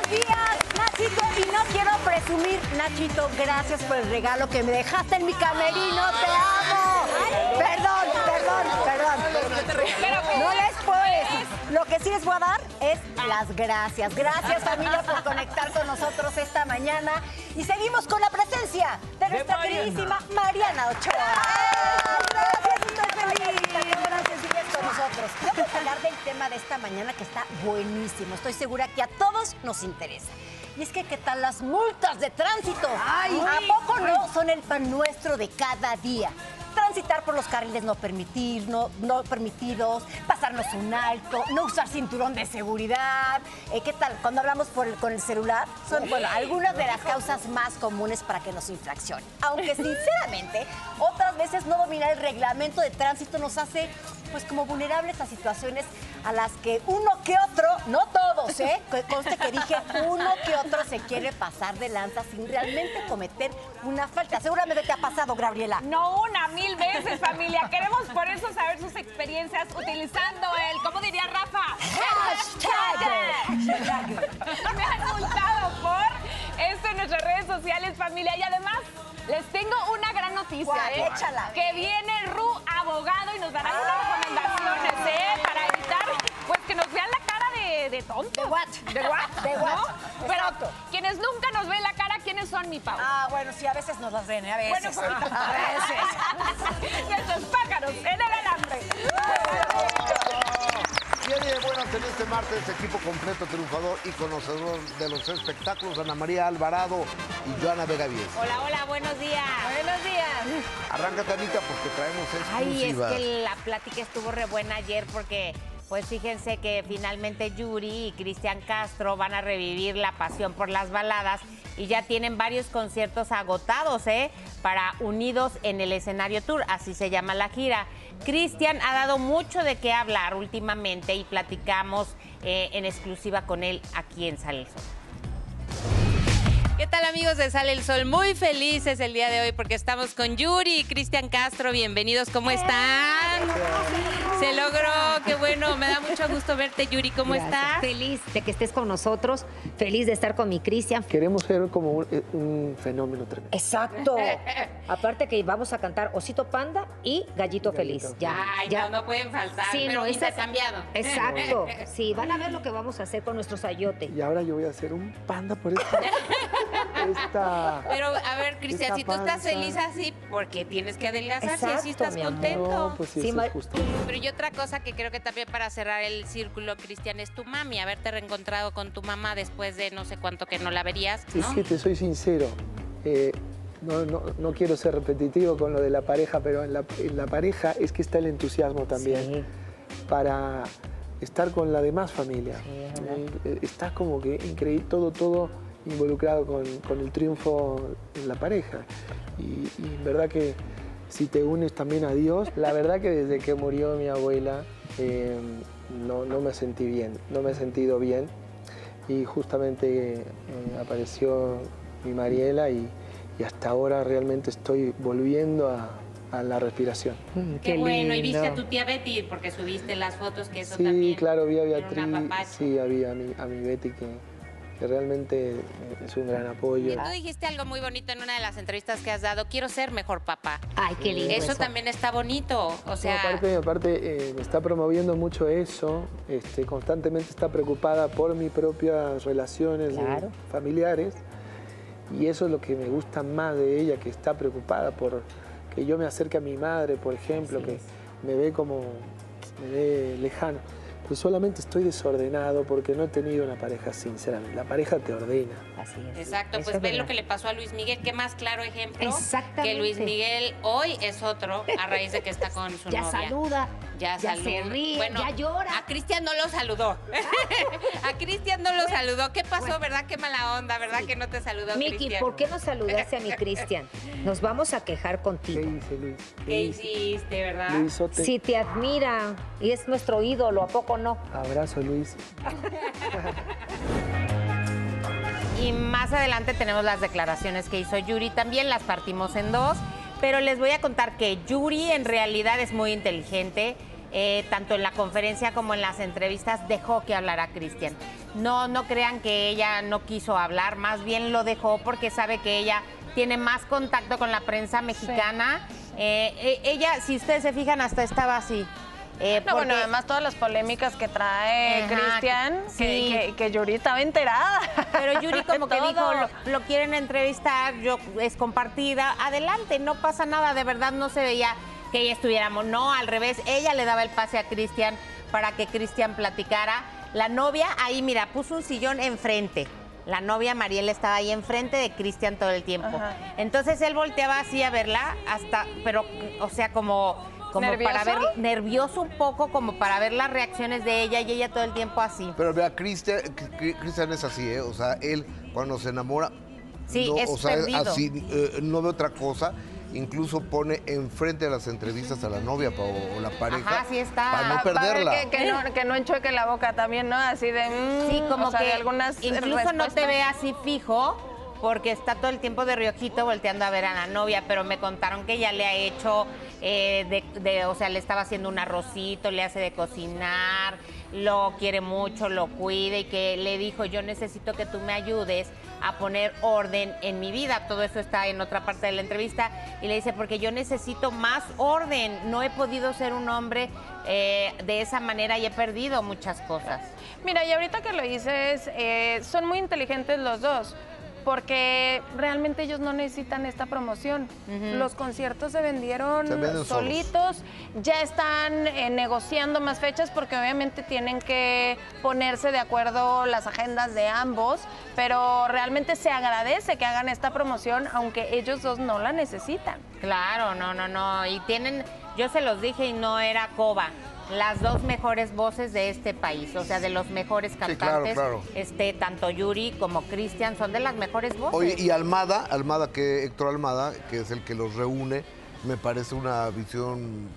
buenos días, Nachito. Y no quiero presumir, Nachito, gracias por el regalo que me dejaste en mi camerino. Te amo. Perdón, perdón, perdón. No les puedo decir. Lo que sí les voy a dar es las gracias. Gracias, familia, por conectar con nosotros esta mañana. Y seguimos con la presencia de nuestra queridísima Mariana Ochoa. Gracias, estoy feliz. Gracias, sigues con nosotros. Vamos a hablar del tema de esta mañana que está buenísimo. Estoy segura que a todos nos interesa. Y es que, ¿qué tal las multas de tránsito? Ay. ¿A poco no son el pan nuestro de cada día? Transitar por los carriles no, permitir, no, no permitidos, pasarnos un alto, no usar cinturón de seguridad. Eh, ¿Qué tal? Cuando hablamos por el- con el celular, son bueno, algunas de las causas más comunes para que nos infraccionen. Aunque sinceramente, otras veces no dominar el reglamento de tránsito nos hace pues como vulnerables a situaciones a las que uno que otro, no todos, ¿eh? Conste que dije uno que otro se quiere pasar de lanza sin realmente cometer una falta. Seguramente te ha pasado, Gabriela. No una, mil veces, familia. Queremos por eso saber sus experiencias utilizando el, ¿cómo diría Rafa? Hashtag. Me han multado por esto en nuestras redes sociales, familia. Y además, les tengo una gran noticia, ¿Cuál? ¿eh? Échala. Que viene Ru Abogado y nos dará unas recomendaciones, ¿eh? Para evitar, pues, que nos vean la cara de, de tontos. De what? De what, De what. ¿no? Pero quienes nunca nos ven la cara, ¿quiénes son, mi Pau? Ah, bueno, sí, a veces nos las ven, ¿eh? a veces. Bueno, poquito. a veces. Nuestros pájaros en el alambre. Tiene buenas en este martes, equipo completo, triunfador y conocedor de los espectáculos, Ana María Alvarado y Joana Vega Vies. Hola, hola, buenos días. Buenos días. Arráncate, Anita, porque traemos Ay, es exclusivas. que la plática estuvo re buena ayer porque, pues fíjense que finalmente Yuri y Cristian Castro van a revivir la pasión por las baladas y ya tienen varios conciertos agotados, ¿eh? Para Unidos en el Escenario Tour, así se llama la gira. Cristian ha dado mucho de qué hablar últimamente y platicamos eh, en exclusiva con él aquí en Sale el Sol. ¿Qué tal amigos de Sale el Sol? Muy felices el día de hoy porque estamos con Yuri y Cristian Castro. Bienvenidos, ¿cómo están? Se logró, bueno, me da mucho gusto verte Yuri, ¿cómo Gracias. estás? Feliz de que estés con nosotros, feliz de estar con mi Cristian. Queremos ser como un, eh, un fenómeno tremendo. Exacto. Aparte que vamos a cantar Osito Panda y Gallito Feliz. Ya, Ay, ya. no, no pueden faltar, Sí, pero no, esa- intercambiado. Exacto. Sí, van a ver lo que vamos a hacer con nuestro sayote. Y ahora yo voy a ser un panda por esta. esta Pero a ver, Cristian, si tú estás feliz así, porque tienes que adelgazar si así Exacto, estás contento. no, pues sí, Sí, eso ma- es justo. Pero y otra cosa que creo que también para cerrar el círculo, Cristian, es tu mami, haberte reencontrado con tu mamá después de no sé cuánto que no la verías, Es ¿no? que te soy sincero. eh, no, no, no quiero ser repetitivo con lo de la pareja, pero en la, en la pareja es que está el entusiasmo también Sí. para estar con la demás familia. es verdad. Eh, Estás como que increíble, todo, todo involucrado con, con el triunfo en la pareja. Y, y en verdad que si te unes también a Dios, la verdad que desde que murió mi abuela eh, no, no me sentí bien, no me he sentido bien. Y justamente eh, apareció mi Mariela y, y hasta ahora realmente estoy volviendo a, a la respiración. Mm, Qué, bueno, y viste a tu tía Betty, porque subiste las fotos, que eso Sí, también. claro, vi a Beatriz, sí, había a mi, a mi Betty que, que realmente es un gran apoyo. Y tú dijiste algo muy bonito en una de las entrevistas que has dado, quiero ser mejor papá. Ay, qué lindo. Eso también está bonito, o No, sea, aparte, aparte eh, me está promoviendo mucho eso, este, constantemente está preocupada por mis propias relaciones eh, familiares y eso es lo que me gusta más de ella, que está preocupada por que yo me acerque a mi madre, por ejemplo, Así que es. me ve como, me ve lejano. Pues solamente estoy desordenado porque no he tenido una pareja sinceramente. La pareja te ordena. Así es. exacto, Eso pues es ven lo que le pasó a Luis Miguel, qué más claro ejemplo Exactamente. que Luis Miguel hoy es otro a raíz de que está con su Ya novia. saluda, Ya, ya saluda. se ríe, Bueno, ya llora. A Cristian no lo saludó. a Cristian no lo saludó. ¿Qué pasó, verdad? Qué mala onda, ¿verdad? Que no te saludó Miki. ¿por qué no saludaste a mi Cristian? Nos vamos a quejar ¿Qué contigo. hice, Luis? ¿Qué hiciste, verdad? Luisote. Si te admira y es nuestro ídolo, ¿a poco no? Abrazo, Luis. Y más adelante tenemos las declaraciones que hizo Yuri, también las partimos en dos, pero les voy a contar que Yuri en realidad es muy inteligente eh, tanto en la conferencia como en las entrevistas, dejó que hablara Cristian. No, no crean que ella no quiso hablar, más bien lo dejó porque sabe que ella tiene más contacto con la prensa mexicana. Eh, eh, ella, si ustedes se fijan, hasta estaba así. Eh, No, bueno, además todas las polémicas que trae Cristian, sí. que, que, que Yuri estaba enterada. Pero Yuri como que dijo, lo, lo quieren entrevistar, yo es compartida, adelante, no pasa nada, de verdad no se veía que ella estuviéramos, no, al revés, ella le daba el pase a Cristian para que Cristian platicara. La novia ahí, mira, puso un sillón enfrente. La novia Mariel estaba ahí enfrente de Cristian todo el tiempo. Ajá. Entonces él volteaba así a verla hasta, pero, o sea, como, como para ver, ¿Nervioso? nervioso un poco, como para ver las reacciones de ella y ella todo el tiempo así. Pero vea, Cristian Cri- Cristian es así, ¿eh? O sea, él cuando se enamora. Sí, no, es o sea, perdido. así, eh, no ve otra cosa. Incluso pone enfrente de las entrevistas a la novia pa- o la pareja. Ajá, sí está. Para no para ver perderla. que, que no, que no enchueque la boca también, ¿no? Así de. mm, Sí, como o sea, que de algunas incluso no te respuestas. ve así fijo porque está todo el tiempo de riojito volteando a ver a la novia, pero me contaron que ya le ha hecho, eh, de, o sea, le estaba haciendo un arrocito, le hace de cocinar, lo quiere mucho, lo cuida y que le dijo, yo necesito que tú me ayudes a poner orden en mi vida. Todo eso está en otra parte de la entrevista. Y le dice, porque yo necesito más orden. No he podido ser un hombre eh, de esa manera y he perdido muchas cosas. Mira, y ahorita que lo dices, eh, son muy inteligentes los dos. Porque realmente ellos no necesitan esta promoción. Los conciertos se vendieron Se venden solos. solitos, ya están eh, negociando más fechas porque obviamente tienen que ponerse de acuerdo las agendas de ambos, pero realmente se agradece que hagan esta promoción aunque ellos dos no la necesitan. Claro, no, no, no. Y tienen, yo se los dije y no era coba. Las dos mejores voces de este país, o sea, de los mejores claro, cantantes, claro. este, tanto Yuri como Cristian son de las mejores voces. Oye, y Almada, Almada, que Héctor Almada, que es el que los reúne, me parece una visión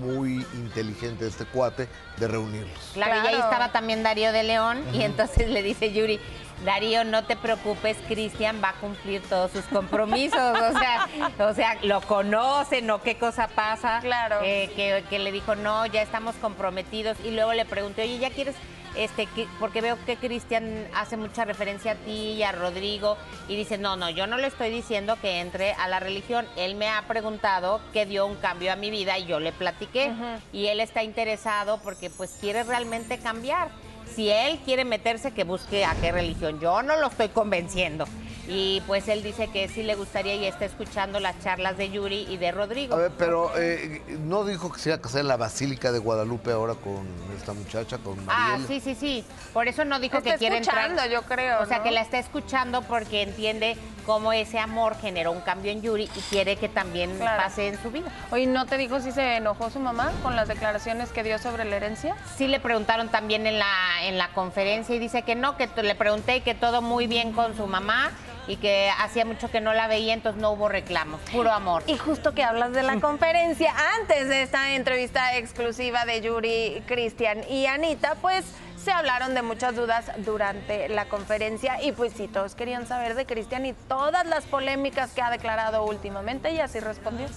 muy inteligente de este cuate de reunirlos. Claro, y ahí Claro. estaba también Darío de León y entonces le dice Yuri, Darío, no te preocupes, Cristian va a cumplir todos sus compromisos, o sea, o sea, lo conocen o qué cosa pasa. Claro. Eh, que, que le dijo, no, ya estamos comprometidos y luego le pregunté, oye, ¿ya quieres este, que- porque veo que Cristian hace mucha referencia a ti y a Rodrigo y dice, no, no, yo no le estoy diciendo que entre a la religión. Él me ha preguntado que dio un cambio a mi vida y yo le platiqué y él está interesado porque pues quiere realmente cambiar. Si él quiere meterse, que busque a qué religión. Yo no lo estoy convenciendo. Y pues él dice que sí le gustaría y está escuchando las charlas de Yuri y de Rodrigo. A ver, pero eh, no dijo que se iba a casar en la Basílica de Guadalupe ahora con esta muchacha, con Ah, Mariel. sí, sí, sí. Por eso no dijo Está que quiere entrar. escuchando, yo creo, O sea, ¿no? que la está escuchando porque entiende cómo ese amor generó un cambio en Yuri y quiere que también Claro. pase en su vida. Oye, ¿no te dijo si se enojó su mamá con las declaraciones que dio sobre la herencia? Sí le preguntaron también en la, en la conferencia y dice que no, que le pregunté y que todo muy bien con su mamá y que hacía mucho que no la veía, entonces no hubo reclamos, puro amor. Y justo que hablas de la conferencia, antes de esta entrevista exclusiva de Yuri, Cristian y Anita, pues se hablaron de muchas dudas durante la conferencia y pues sí, todos querían saber de Cristian y todas las polémicas que ha declarado últimamente y así respondió.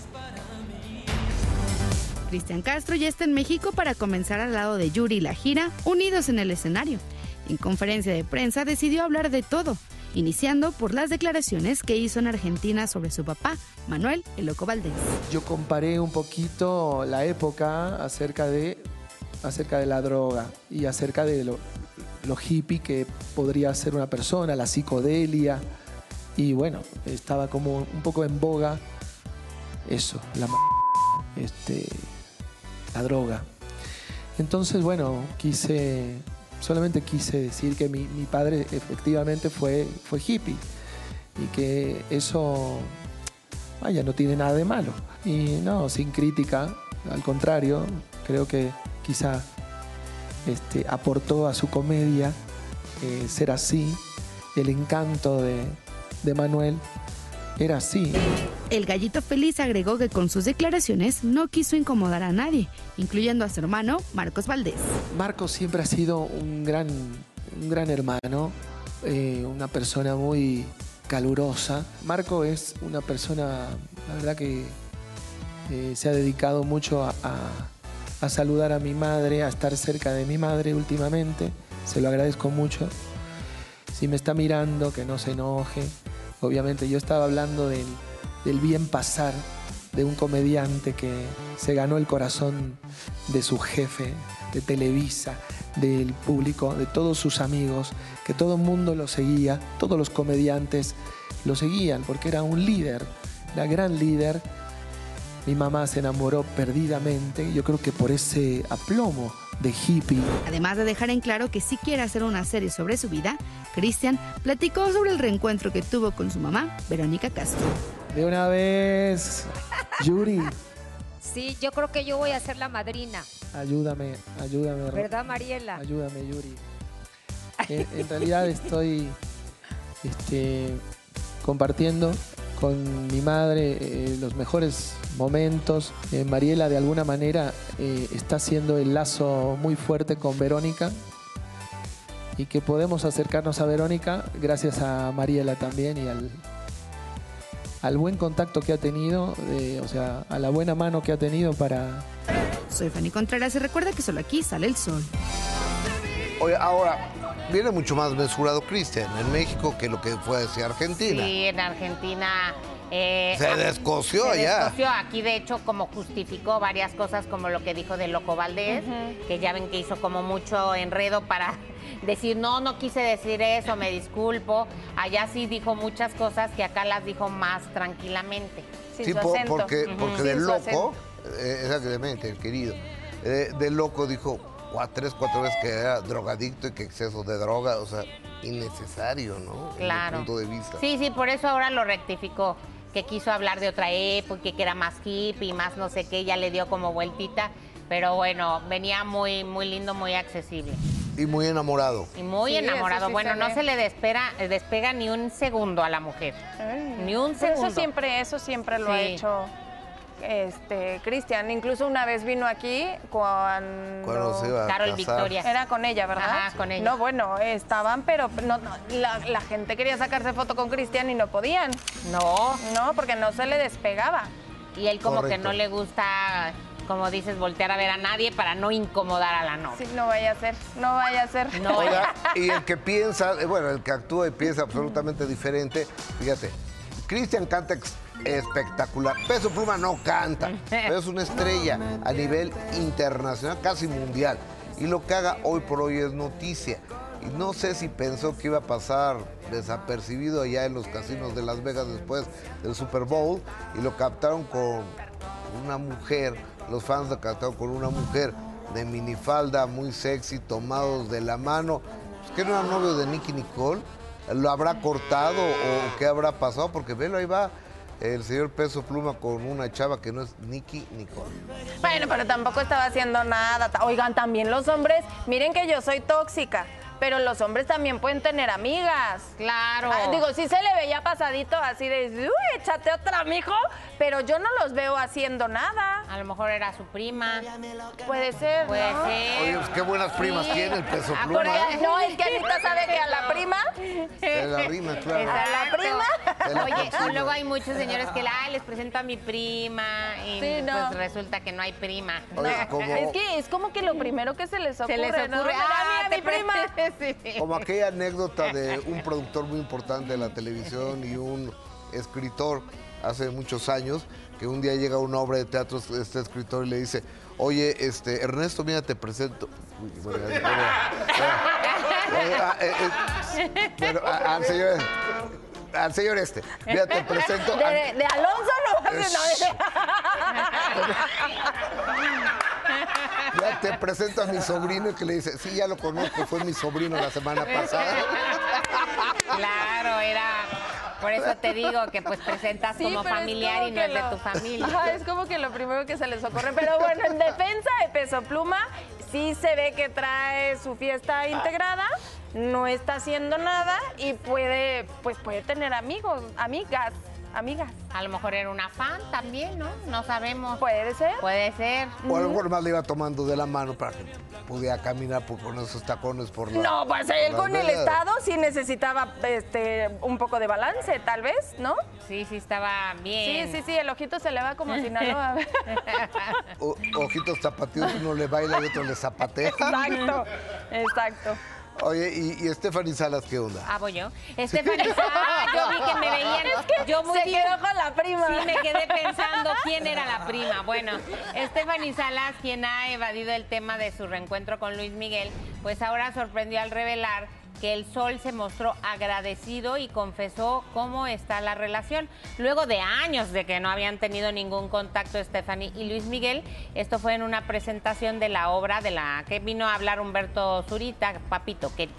Cristian Castro ya está en México para comenzar al lado de Yuri la gira, unidos en el escenario. En conferencia de prensa decidió hablar de todo, iniciando por las declaraciones que hizo en Argentina sobre su papá, Manuel El Loco Valdés. Yo comparé un poquito la época acerca de, acerca de la droga y acerca de lo, lo hippie que podría ser una persona, la psicodelia. Y bueno, estaba como un poco en boga eso, la, ma- este, la droga. Entonces, bueno, quise, solamente quise decir que mi, padre efectivamente fue, fue hippie y que eso vaya, no tiene nada de malo. Y no, sin crítica, al contrario, creo que quizá este, aportó a su comedia eh, ser así, el encanto de Manuel era así. El gallito feliz agregó que con sus declaraciones no quiso incomodar a nadie, incluyendo a su hermano Marcos Valdés. Marco siempre ha sido un gran, un gran hermano, eh, una persona muy calurosa. Marco es una persona, la verdad que eh, se ha dedicado mucho a, a- a saludar a mi madre, a estar cerca de mi madre últimamente. Se lo agradezco mucho. Si me está mirando, que no se enoje. Obviamente yo estaba hablando del, bien pasar de un comediante que se ganó el corazón de su jefe, de Televisa, del público, de todos sus amigos, que todo el mundo lo seguía, todos los comediantes lo seguían porque era un líder, era gran líder. Mi mamá se enamoró perdidamente, yo creo que por ese aplomo de hippie. Además de dejar en claro que sí quiere hacer una serie sobre su vida, Cristian platicó sobre el reencuentro que tuvo con su mamá, Verónica Castro. De una vez, Yuri, Sí, yo creo que yo voy a ser la madrina. ayúdame, ayúdame. ¿Verdad, Mariela? Ayúdame, Yuri. En, en realidad estoy este, compartiendo con mi madre eh, los mejores momentos. Eh, Mariela de alguna manera eh, está haciendo el lazo muy fuerte con Verónica y que podemos acercarnos a Verónica gracias a Mariela también y al, al buen contacto que ha tenido, eh, o sea, a la buena mano que ha tenido para, Soy Fanny Contreras y recuerda que solo aquí sale el sol. Oye, ahora, viene mucho más mesurado Cristian en México que lo que fue hacia Argentina. Sí, en Argentina. Eh, Se ah, descoció se ya. descoció. Aquí, de hecho, como justificó varias cosas, como lo que dijo de Loco Valdés, que ya ven que hizo como mucho enredo para decir, no, no quise decir eso, me disculpo. Allá sí dijo muchas cosas que acá las dijo más tranquilamente. Sin Sí, porque, Ujú. porque del loco, eh, exactamente, el querido, eh, del loco dijo cua- tres, cuatro veces que era drogadicto y que exceso de droga, o sea, innecesario, ¿no? En mi Claro. punto de vista. Sí, sí, por eso ahora lo rectificó, que quiso hablar de otra época, que era más hippie y más no sé qué, ya le dio como vueltita, pero bueno, venía muy, muy lindo, muy accesible Y muy enamorado. y muy Sí, enamorado. sí bueno, se no se le despera, despega ni un segundo a la mujer, ni un Pero segundo. eso siempre, eso siempre lo ha hecho este Cristian. Incluso una vez vino aquí cuando, Cuando se iba a Carol casar. Victoria. era con ella, ¿verdad? Ajá, con ella. No, bueno, estaban, pero no, no, la, la gente quería sacarse foto con Cristian y no podían. No, No, porque no se le despegaba. y él como que no le gusta, como dices, voltear a ver a nadie para no incomodar a la novia. Sí, no vaya a ser, no vaya a ser. No. Oiga, y el que piensa, eh, bueno, el que actúa y piensa absolutamente diferente, fíjate, Cristian canta espectacular. Peso Pluma no canta, pero es una estrella a nivel internacional, casi mundial. Y lo que haga hoy por hoy es noticia. Y no sé si pensó que iba a pasar desapercibido allá en los casinos de Las Vegas después del Super Bowl y lo captaron con una mujer, los fans lo captaron con una mujer de minifalda muy sexy, tomados de la mano. Pues, que no era novio de Nicky Nicole? ¿Lo habrá cortado o qué habrá pasado? Porque velo, ahí va el señor Peso Pluma con una chava que no es Nicky Nicole. Bueno, pero tampoco estaba haciendo nada. Oigan, también los hombres, miren que yo soy tóxica, pero los hombres también pueden tener amigas. Claro. Ah, digo, sí se le veía pasadito así de, uy, échate otra, mijo, pero yo no los veo haciendo nada. A lo mejor era su prima. Puede ser, Puede ¿no? ser. Oye, pues qué buenas primas Sí. tiene el Peso Ah, Pluma. porque-. No, es que Anita sabe que a la prima, Se la rima, claro. a la prima. La Oye, y luego hay muchos señores que ay, les presento a mi prima y Sí, no. pues resulta que no hay prima. Oye, como, Es que es como que lo primero que se les ocurre, Se les ocurre, ¿no? Ah, mira, mi prima. como aquella anécdota de un productor muy importante de la televisión y un escritor hace muchos años, que un día llega una obra de teatro este escritor y le dice, oye, este, Ernesto, mira, te presento. Uy, bueno, bueno, ya. Eh, eh, eh, bueno, al señor este, mira, te presento. De, Alonso no va a ser Ya te presento a mi sobrino que le dice, sí, ya lo conozco, fue mi sobrino la semana pasada. Claro, era. Por eso te digo que pues presentas Sí, como familiar como y no es de tu familia. Ajá, es como que lo primero que se les ocurre. Pero bueno, en defensa de Peso Pluma, sí se ve que trae su fiesta integrada, no está haciendo nada y puede, pues puede tener amigos, amigas. amigas. A lo mejor era una fan también, ¿no? No sabemos. Puede ser. Puede ser. O a lo mejor más le iba tomando de la mano para que pudiera caminar por, con esos tacones por la. No, pues él las con el estado sí necesitaba este un poco de balance, tal vez, ¿no? Sí, sí, estaba bien. Sí, sí, sí, el ojito se le va como Sinaloa. O- ojitos zapatillos, uno le baila y otro le zapatea. exacto, exacto. Oye, ¿y, y Stephanie Salas qué onda? Ah, voy yo. Stephanie Salas, yo vi que me veían. yo muy se bien- quedó con la prima. Sí, me quedé pensando quién era la prima. Bueno, Stephanie Salas, quien ha evadido el tema de su reencuentro con Luis Miguel, pues ahora sorprendió al revelar que el Sol se mostró agradecido y confesó cómo está la relación. Luego de años de que no habían tenido ningún contacto Stephanie y Luis Miguel, esto fue en una presentación de la obra de la que vino a hablar Humberto Zurita, Papito Querido.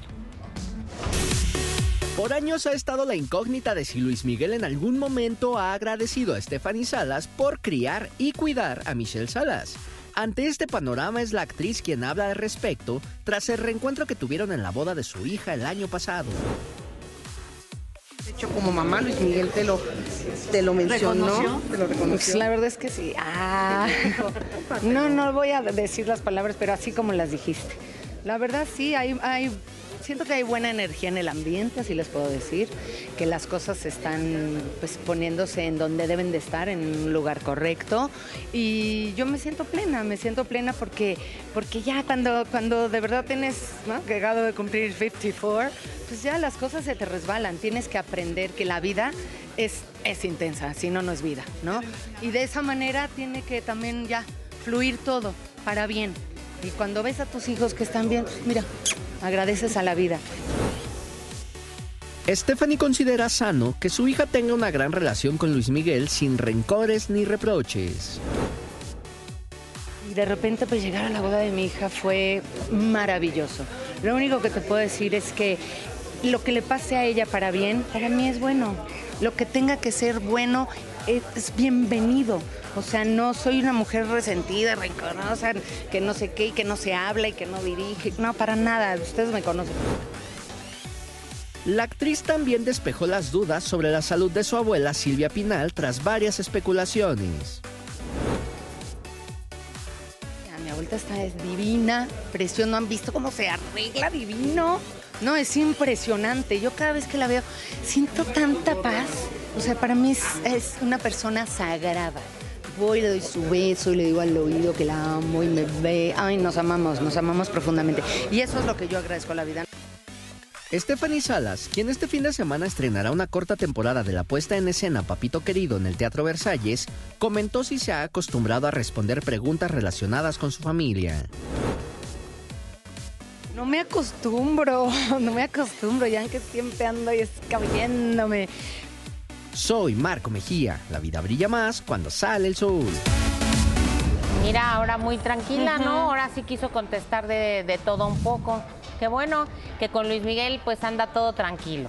Por años ha estado la incógnita de si Luis Miguel en algún momento ha agradecido a Stephanie Salas por criar y cuidar a Michelle Salas. Ante este panorama es la actriz quien habla al respecto tras el reencuentro que tuvieron en la boda de su hija el año pasado. De hecho, como mamá, Luis Miguel te lo, te lo mencionó. ¿Reconoció? Te lo reconoció. Pues la verdad es que sí. Ah, no, no voy a decir las palabras, pero así como las dijiste. La verdad sí, hay, hay, siento que hay buena energía en el ambiente, así les puedo decir, que las cosas están pues poniéndose en donde deben de estar, en un lugar correcto. Y yo me siento plena, me siento plena porque, porque ya cuando, cuando de verdad tienes, ¿no? acabo de cumplir 54, pues ya las cosas se te resbalan. Tienes que aprender que la vida es, es intensa, si no, no es vida, ¿no? Y de esa manera tiene que también ya fluir todo para bien. Y cuando ves a tus hijos que están bien, mira, agradeces a la vida. Stephanie considera sano que su hija tenga una gran relación con Luis Miguel sin rencores ni reproches. Y de repente pues llegar a la boda de mi hija fue maravilloso. Lo único que te puedo decir es que lo que le pase a ella para bien, para mí es bueno. Lo que tenga que ser bueno es, es bienvenido. O sea, no soy una mujer resentida, rencorosa, que no sé qué y que no se habla y que no dirige. No, para nada. Ustedes me conocen. La actriz también despejó las dudas sobre la salud de su abuela Silvia Pinal tras varias especulaciones. Mi abuelita está es divina, preciosa, ¿no han visto cómo se arregla divino? No, es impresionante. Yo cada vez que la veo siento tanta paz. O sea, para mí es, es una persona sagrada. Voy, le doy su beso y le digo al oído que la amo y me ve. Ay, nos amamos, nos amamos profundamente. Y eso es lo que yo agradezco a la vida. Stephanie Salas, quien este fin de semana estrenará una corta temporada de la puesta en escena Papito Querido en el Teatro Versalles, comentó si se ha acostumbrado a responder preguntas relacionadas con su familia. No me acostumbro, no me acostumbro, ya que siempre ando y escabeándome. Soy Marco Mejía, la vida brilla más cuando sale el sol. Mira, ahora muy tranquila, ¿no? Ahora sí quiso contestar de, de todo un poco. Qué bueno que con Luis Miguel pues anda todo tranquilo.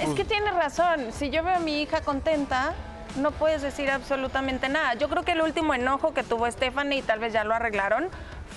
Es que tiene razón. Si yo veo a mi hija contenta, no puedes decir absolutamente nada. Yo creo que el último enojo que tuvo Stephanie, y tal vez ya lo arreglaron,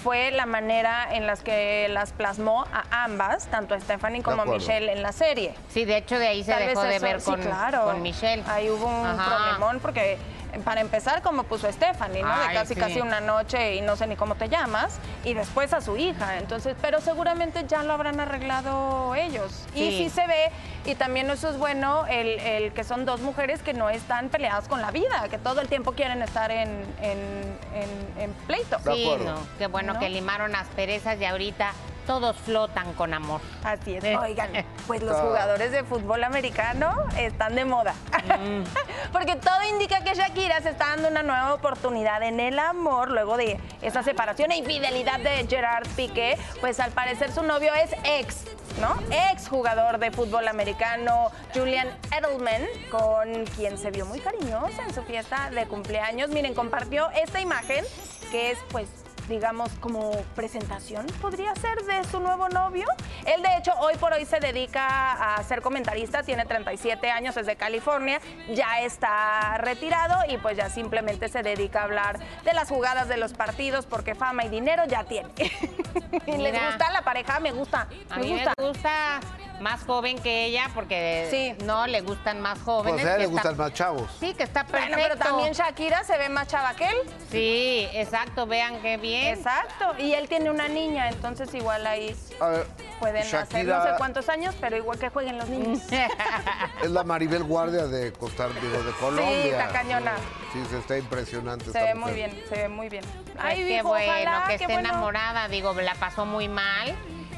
fue la manera en las que las plasmó a ambas, tanto a Stephanie como a. Michelle en la serie. Sí, de hecho de ahí se Tal dejó de eso- ver sí, con, claro. con Michelle. Ahí hubo un Ajá. problemón porque para empezar como puso Stephanie, ¿no? Ay, de casi sí. casi una noche y no sé ni cómo te llamas y después a su hija. Entonces, pero seguramente ya lo habrán arreglado ellos. Y Sí. sí se ve y también eso es bueno el, el que son dos mujeres que no están peleadas con la vida, que todo el tiempo quieren estar en, en, en- en pleito. Sí, no, qué bueno que limaron asperezas y ahorita todos flotan con amor. Así es. Eh. Oigan, pues los jugadores de fútbol americano están de moda. Mm. Porque todo indica que Shakira se está dando una nueva oportunidad en el amor luego de esa separación e infidelidad de Gerard Piqué. Pues al parecer su novio es ex, ¿no? Ex jugador de fútbol americano, Julian Edelman, con quien se vio muy cariñosa en su fiesta de cumpleaños. Miren, compartió esta imagen que es pues digamos, como presentación, podría ser, de su nuevo novio. Él, de hecho, hoy por hoy se dedica a ser comentarista, tiene 37 años, es de California, ya está retirado y pues ya simplemente se dedica a hablar de las jugadas de los partidos porque fama y dinero ya tiene. y les gusta la pareja, me gusta, A me mí gusta. me gusta más joven que ella, porque Sí. no le gustan más jóvenes. Pues a ella le está- gustan más chavos. Sí, que está perfecto. Bueno, pero también Shakira se ve más chava que él. Sí, exacto, vean qué bien. Exacto. Y él tiene una niña, entonces igual ahí A ver, pueden hacer no sé cuántos años, pero igual que jueguen los niños. es la Maribel Guardia de Costa digo, de Colombia. está cañona. Sí, se está impresionante. Se esta ve mujer. muy bien, se ve muy bien. Ay, qué hijo, bueno, ojalá, que qué esté bueno. enamorada. Digo, la pasó muy mal.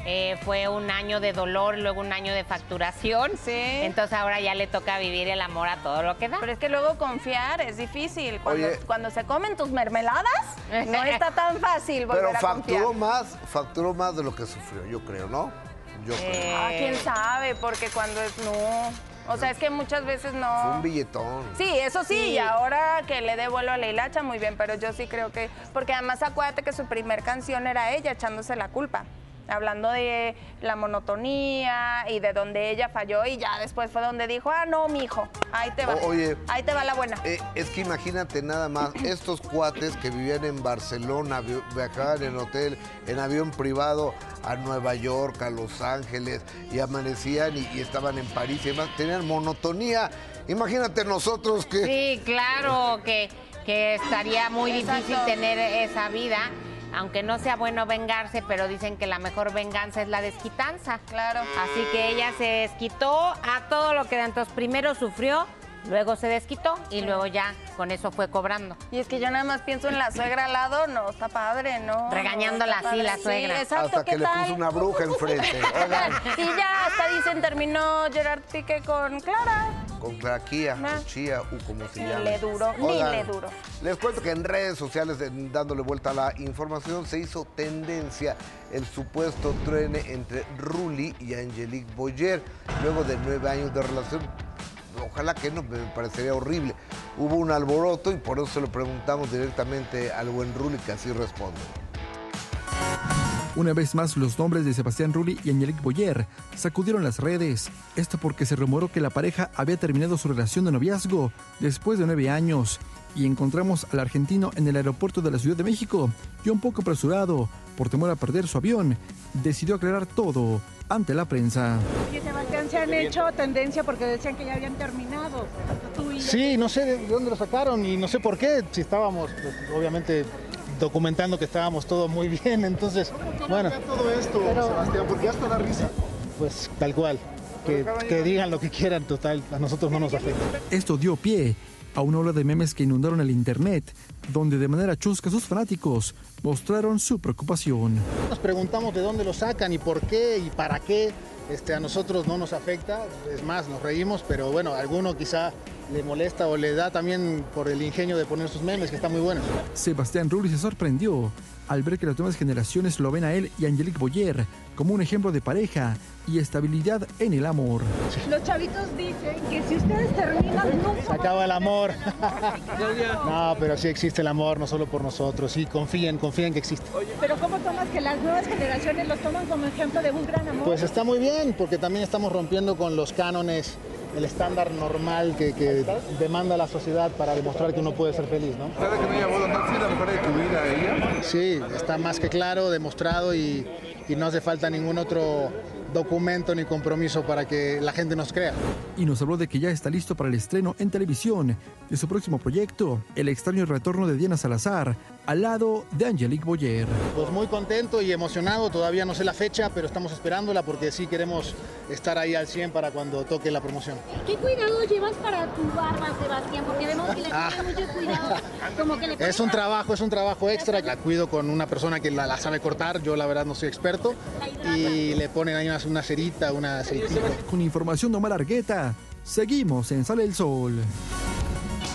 Eh, fue un año de dolor, luego un año de facturación. Sí. Entonces ahora ya le toca vivir el amor a todo lo que da. Pero es que luego confiar es difícil. Cuando, Oye. cuando se comen tus mermeladas, no está tan fácil volver Pero a facturó más, facturó más de lo que sufrió, yo creo, ¿no? Yo creo. Ah, quién sabe, porque cuando es no. O sea, es que muchas veces Fue no. un billetón. Sí, eso sí, y ahora que le dé vuelo a la hilacha, muy bien, pero yo sí creo que. Porque además acuérdate que su primer canción era ella echándose la culpa. Hablando de la monotonía y de donde ella falló, y ya después fue donde dijo, ah, no, mijo, ahí te va. O- oye. Ahí te va la buena. Eh, es que imagínate nada más, estos cuates que vivían en Barcelona, vi- viajaban en hotel, en avión privado a Nueva York, a Los Ángeles, y amanecían y, y estaban en París y demás, tenían monotonía. Imagínate nosotros que... Sí, claro, que, que estaría muy difícil tener esa vida, aunque no sea bueno vengarse, pero dicen que la mejor venganza es la desquitanza. Claro. Así que ella se desquitó a todo lo que entonces primero sufrió, luego se desquitó y luego ya con eso fue cobrando. Y es que yo nada más pienso en la suegra al lado, no, está padre, ¿no? Regañándola no así, la suegra. Sí, exacto, Hasta ¿qué que le tal? puso una bruja enfrente. Y ya hasta dicen terminó Gerard Piqué con Clara. con Claquía, Ah. con Chía, u como se Ni llama. le duró, ni le duró. Les cuento que en redes sociales, en- dándole vuelta a la información, se hizo tendencia el supuesto truene entre Ruli y Angelique Boyer, luego de nueve años de relación. Ojalá que no, me parecería horrible. Hubo un alboroto y por eso se lo preguntamos directamente al buen Ruli, que así responde. Una vez más, los nombres de Sebastián Rulli y Angelique Boyer sacudieron las redes. Esto porque se rumoró que la pareja había terminado su relación de noviazgo después de nueve años. Y encontramos al argentino en el aeropuerto de la Ciudad de México y un poco apresurado, por temor a perder su avión, decidió aclarar todo ante la prensa. Y Sebastián se han hecho tendencia porque decían que ya habían terminado. Tú y Sí, no sé de dónde lo sacaron y no sé por qué, si estábamos pues, obviamente documentando que estábamos todo muy bien, entonces, bueno. todo esto, Sebastián? Porque hasta da risa. Pues tal cual, que, que digan lo que quieran, total, a nosotros no nos afecta. Esto dio pie a una ola de memes que inundaron el internet, donde de manera chusca sus fanáticos mostraron su preocupación. Nos preguntamos de dónde lo sacan y por qué y para qué. Este, a nosotros no nos afecta, es más, nos reímos, pero bueno, alguno quizá le molesta o le da también por el ingenio de poner sus memes, que están muy buenos. Sebastián Rulli se sorprendió al ver que las nuevas generaciones lo ven a él y Angelique Boyer como un ejemplo de pareja y estabilidad en el amor. Los chavitos dicen que si ustedes terminan, Se nunca. acaba el amor. No, pero sí existe el amor, no solo por nosotros. Sí, confíen, confíen que existe. Pero ¿cómo tomas que las nuevas generaciones los toman como ejemplo de un gran amor? Pues está muy bien, porque también estamos rompiendo con los cánones, el estándar normal que, que demanda la sociedad para demostrar que uno puede ser feliz, ¿no? ¿Sabes que no haya boda más la mujer de tu vida ella? Sí, está más que claro, demostrado y, y no hace falta ningún otro documento ni compromiso para que la gente nos crea. Y nos habló de que ya está listo para el estreno en televisión de su próximo proyecto, El extraño retorno de Diana Salazar, al lado de Angelique Boyer. Pues muy contento y emocionado, todavía no sé la fecha, pero estamos esperándola porque sí queremos estar ahí al 100 para cuando toque la promoción. ¿Qué cuidado llevas para tu barba, Sebastián? Porque vemos que le Ah. mucho cuidado. Como que le Es un trabajo, es un trabajo extra. La cuido con una persona que la, la sabe cortar. Yo, la verdad, no soy experto. Y le ponen ahí una, una cerita, una aceitita. Con información de Omar Argueta, seguimos en Sale el Sol.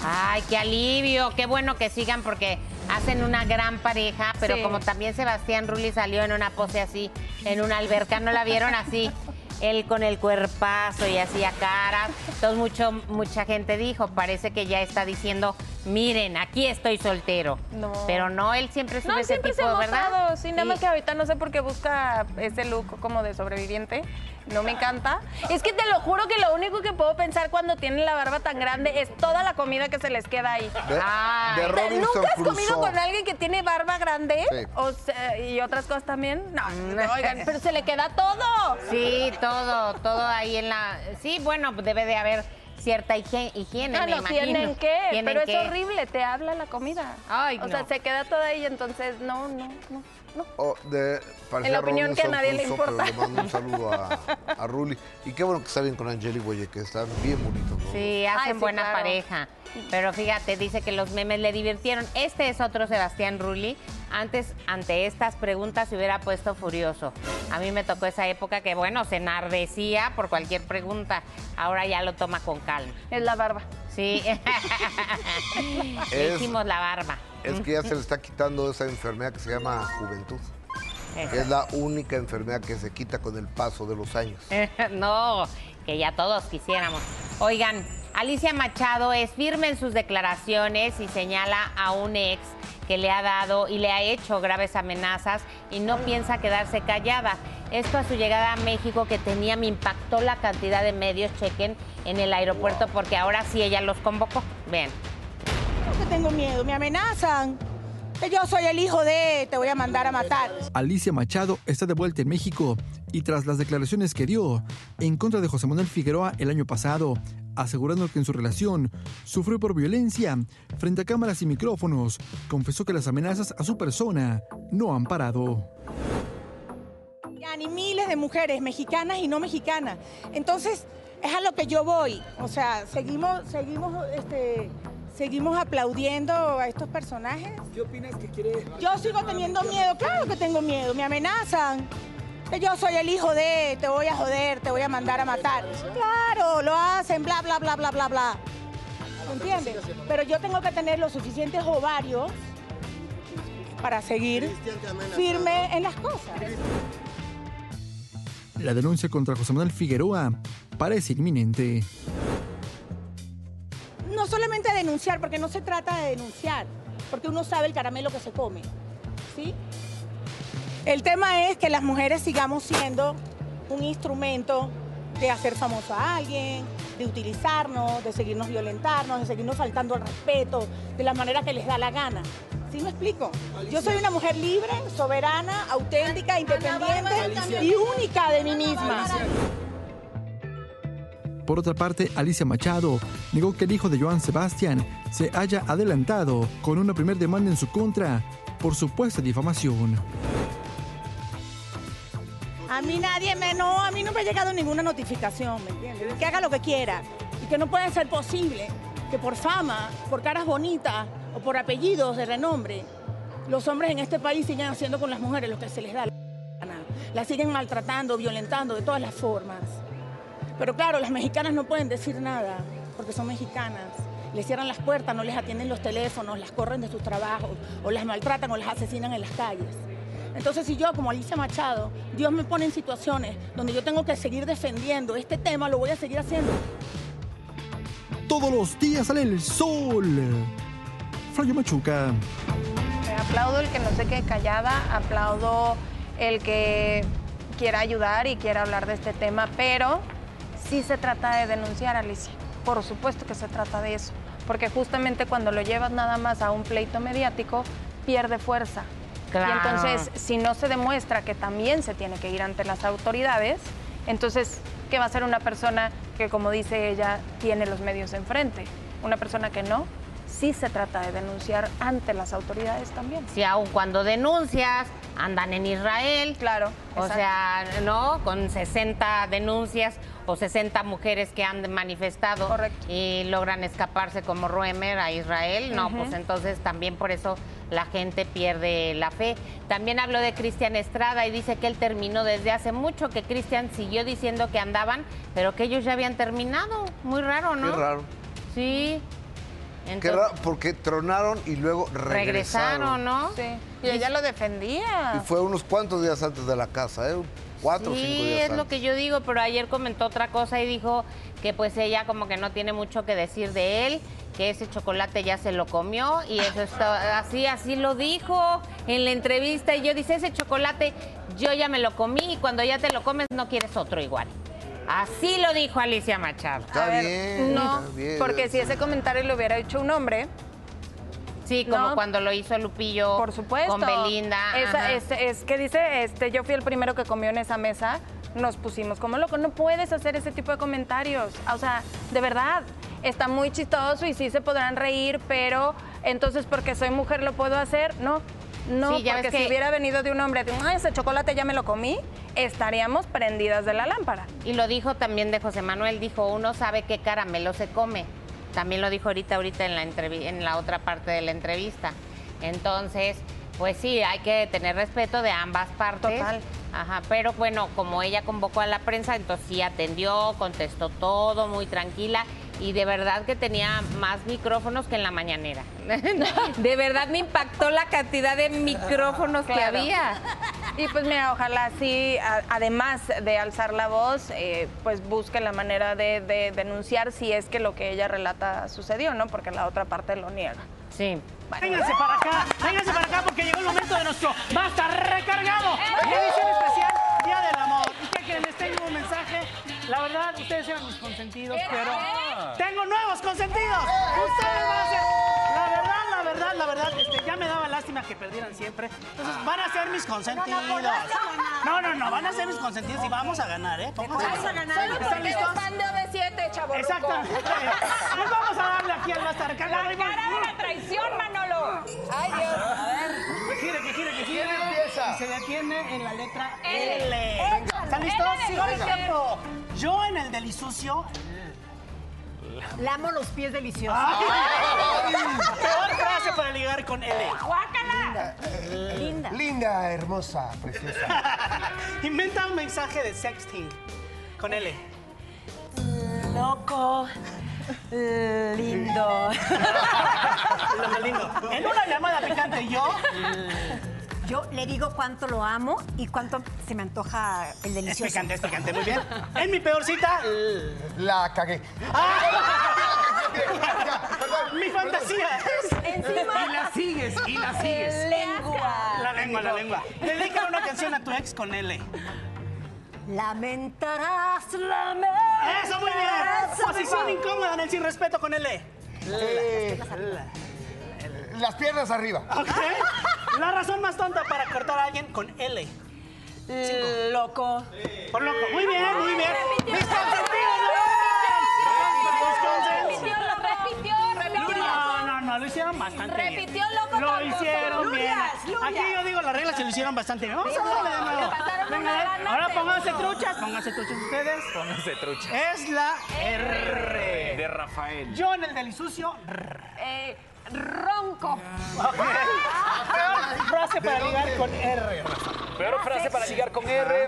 Ay, qué alivio, qué bueno que sigan porque hacen una gran pareja, pero Sí. como también Sebastián Rulli salió en una pose así, en una alberca, ¿no la vieron así? Él con el cuerpazo y hacía caras. Entonces mucho, mucha gente dijo, parece que ya está diciendo miren, aquí estoy soltero. No. Pero no, él siempre sube No, ese siempre se tipo, ¿verdad? sí, nada más que ahorita no sé por qué busca ese look como de sobreviviente. No me encanta. Es que te lo juro que lo único que puedo pensar cuando tienen la barba tan grande es toda la comida que se les queda ahí. De- Ay. de Robinson ¿Nunca has comido Crusoe. con alguien que tiene barba grande? Sí. O sea, y otras cosas también. No, oigan, pero se le queda todo. Sí, todo, todo ahí en la... Sí, bueno, debe de haber cierta hige- higiene, Ah, me no, imagino. tienen que, ¿Tienen pero es horrible, te habla la comida. Ay, o no. sea, se queda toda ahí, entonces no, no, no. Oh, de, parecía En la opinión que a nadie le importa. pero le mando un saludo a, a Ruli. Y qué bueno que está bien con Angeli Boye, que están bien bonitos. ¿no? Sí, hacen Ay, sí, buena claro. pareja. Pero fíjate, dice que los memes le divirtieron. Este es otro Sebastián Rulli. Antes, ante estas preguntas, se hubiera puesto furioso. A mí me tocó esa época que, bueno, se enardecía por cualquier pregunta. Ahora ya lo toma con calma. Es la barba. Sí. Le Es- hicimos la barba. Es que ya se le está quitando esa enfermedad que se llama juventud. Que es la única enfermedad que se quita con el paso de los años. no, que ya todos quisiéramos. Oigan, Alicia Machado es firme en sus declaraciones y señala a un ex que le ha dado y le ha hecho graves amenazas y no piensa quedarse callada. Esto a su llegada a México que tenía me impactó la cantidad de medios chequen en el aeropuerto porque ahora sí ella los convocó. Ven. que tengo miedo, me amenazan. Que yo soy el hijo de, te voy a mandar a matar. Alicia Machado está de vuelta en México y tras las declaraciones que dio en contra de José Manuel Figueroa el año pasado, asegurando que en su relación sufrió por violencia, frente a cámaras y micrófonos, confesó que las amenazas a su persona no han parado. Ya, ni miles de mujeres mexicanas y no mexicanas. Entonces, es a lo que yo voy. O sea, seguimos, seguimos, este, seguimos aplaudiendo a estos personajes. ¿Qué opinas que quiere? Yo sigo teniendo miedo, claro que tengo miedo, me amenazan. Yo soy el hijo de, te voy a joder, te voy a mandar a matar. Claro, lo hacen, bla, bla, bla, bla, bla, bla. ¿Me entiendes? Pero yo tengo que tener los suficientes ovarios para seguir firme en las cosas. La denuncia contra José Manuel Figueroa parece inminente. No solamente denunciar, porque no se trata de denunciar, porque uno sabe el caramelo que se come, ¿sí? El tema es que las mujeres sigamos siendo un instrumento de hacer famoso a alguien, de utilizarnos, de seguirnos violentarnos, de seguirnos faltando al respeto, de la manera que les da la gana. ¿Sí me explico? Yo soy una mujer libre, soberana, auténtica, independiente y única de mí misma. Por otra parte, Alicia Machado negó que el hijo de Joan Sebastián se haya adelantado con una primera demanda en su contra por supuesta difamación. A mí nadie me, no, a mí no me ha llegado ninguna notificación, ¿me entiendes? Que haga lo que quiera y que no puede ser posible que por fama, por caras bonitas o por apellidos de renombre, los hombres en este país sigan haciendo con las mujeres lo que se les da la gana. Las siguen maltratando, violentando de todas las formas. Pero claro, las mexicanas no pueden decir nada porque son mexicanas. Les cierran las puertas, no les atienden los teléfonos, las corren de sus trabajos o las maltratan o las asesinan en las calles. Entonces, si yo, como Alicia Machado, Dios me pone en situaciones donde yo tengo que seguir defendiendo este tema, lo voy a seguir haciendo. Todos los días sale el sol. Flavio Machuca. Eh, Aplaudo el que no se quede callada, aplaudo el que quiera ayudar y quiera hablar de este tema, pero sí se trata de denunciar, Alicia. Por supuesto que se trata de eso, porque justamente cuando lo llevas nada más a un pleito mediático, pierde fuerza. Claro. Y entonces, si no se demuestra que también se tiene que ir ante las autoridades, entonces, ¿qué va a ser una persona que, como dice ella, tiene los medios enfrente? Una persona que no, sí se trata de denunciar ante las autoridades también. Si aun cuando denuncias, andan en Israel. Claro. O exacto. sea, ¿no? Con 60 denuncias o 60 mujeres que han manifestado y logran escaparse como Roemer a Israel. No, pues entonces también por eso la gente pierde la fe. También habló de Cristian Estrada y dice que él terminó desde hace mucho, que Cristian siguió diciendo que andaban, pero que ellos ya habían terminado. Muy raro, ¿no? Qué raro. Sí. Qué Entonces, raro, porque tronaron y luego regresaron. regresaron, ¿no? Sí. Y ella lo defendía. Y fue unos cuantos días antes de la casa, ¿eh? Cuatro o cinco Sí, es lo que yo digo, pero ayer comentó otra cosa y dijo que pues ella como que no tiene mucho que decir de él, que ese chocolate ya se lo comió y eso está así, así lo dijo en la entrevista y yo dice, ese chocolate yo ya me lo comí y cuando ya te lo comes no quieres otro igual. Así lo dijo Alicia Machado. Está bien, No, está bien. porque si ese comentario lo hubiera hecho un hombre. Sí, como No. cuando lo hizo Lupillo Por supuesto. con Belinda. Esa- es, es que dice, este, yo fui el primero que comió en esa mesa, nos pusimos como locos. No puedes hacer ese tipo de comentarios. O sea, de verdad, está muy chistoso y sí se podrán reír, pero entonces porque soy mujer lo puedo hacer, no. No, Sí, ya porque si hubiera venido de un hombre, de, "Ay, ese chocolate ya me lo comí, estaríamos prendidas de la lámpara. Y lo dijo también de José Manuel, dijo, uno sabe qué caramelo se come. También lo dijo ahorita, ahorita en la, en la otra parte de la entrevista. Entonces, pues sí, hay que tener respeto de ambas partes. Total. Ajá, pero bueno, como ella convocó a la prensa, entonces sí atendió, contestó todo muy tranquila y de verdad que tenía más micrófonos que en la mañanera. de verdad me impactó la cantidad de micrófonos que había. Y pues mira, ojalá sí, a- además de alzar la voz, eh, pues busque la manera de, de denunciar si es que lo que ella relata sucedió, ¿no? Porque la otra parte lo niega. Sí. Vénganse para acá, vénganse para acá porque llegó el momento de nuestro Basta Recargado. Edición especial, Día del Amor. ¿Y qué creen? Les tengo un mensaje. La verdad, ustedes eran mis consentidos, pero tengo nuevos consentidos. Ustedes van a ser, verdad, la verdad, la verdad, este, ya me daba lástima que perdieran siempre. Entonces van a ser mis consentidos. No, no, no, van a ser mis consentidos y vamos a ganar, ¿eh? Vamos Vamos a ganar. Solo ¿Están porque listos? eres fan de OV7, chavorruco. Exactamente. Pues vamos a darle aquí al Basta Recargado. La cara de la traición, Manolo. Ay, Dios. A ver, que gire, que gire, que gire. Y se detiene en la letra L. ¿Están listos? Sigo el tiempo. Yo en el delisucio. Lamo los pies deliciosos. Peor frase para ligar con L. ¡Guácala! Linda. Linda, hermosa, preciosa. Inventa un mensaje de sexting con L. Loco. Lindo. Lo lindo. En una llamada picante yo. Yo le digo cuánto lo amo y cuánto se me antoja el Es delicioso. picante, es picante, muy bien. En mi peor cita. La cagué. Mi fantasía es. Encima. Y la sigues, y la sigues. Lengua. La lengua, la lengua. Dedica una canción a tu ex con L. Lamentarás, lamentarás. Eso, muy bien. Posición incómoda en el sin respeto con L. Eh, las piernas arriba. Ok. La razón más tonta para cortar a alguien con L. Cinco. Loco. Por loco. Muy bien, muy bien. Repitió, Mis repitió, consentidos, Repitió, repitió, repitió. No, no, no, lo hicieron bastante bien. Repitió loco Lo hicieron bien. Aquí yo digo las reglas y lo hicieron bastante bien. Vamos a darle de nuevo. Venga, granate. ahora pónganse truchas. Pónganse truchas ustedes. Póngase trucha. Es la R. De Rafael. Yo en el delisucio. Eh, ronco. Peor frase para ligar con R. Peor frase para ligar con R.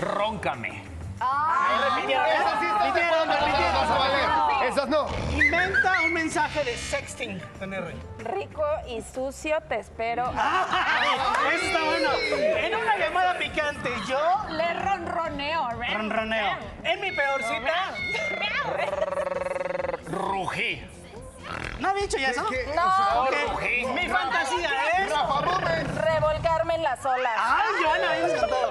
Róncame. Repitieron, ¿eh? Esas sí están de Repitieron, acuerdo, repitieron. vas a valer. Esas no. Inventa un mensaje de sexting con R. Rico y sucio, te espero. Eso está bueno. En una llamada picante, yo Le ronroneo. ronroneo. En mi peor cita, Rugí. ¿No ha dicho ya eso? ¿Qué- qué- No. o sea. Mi fantasía es. Rafa. Revolcarme en las olas. Ay, Joana, todo.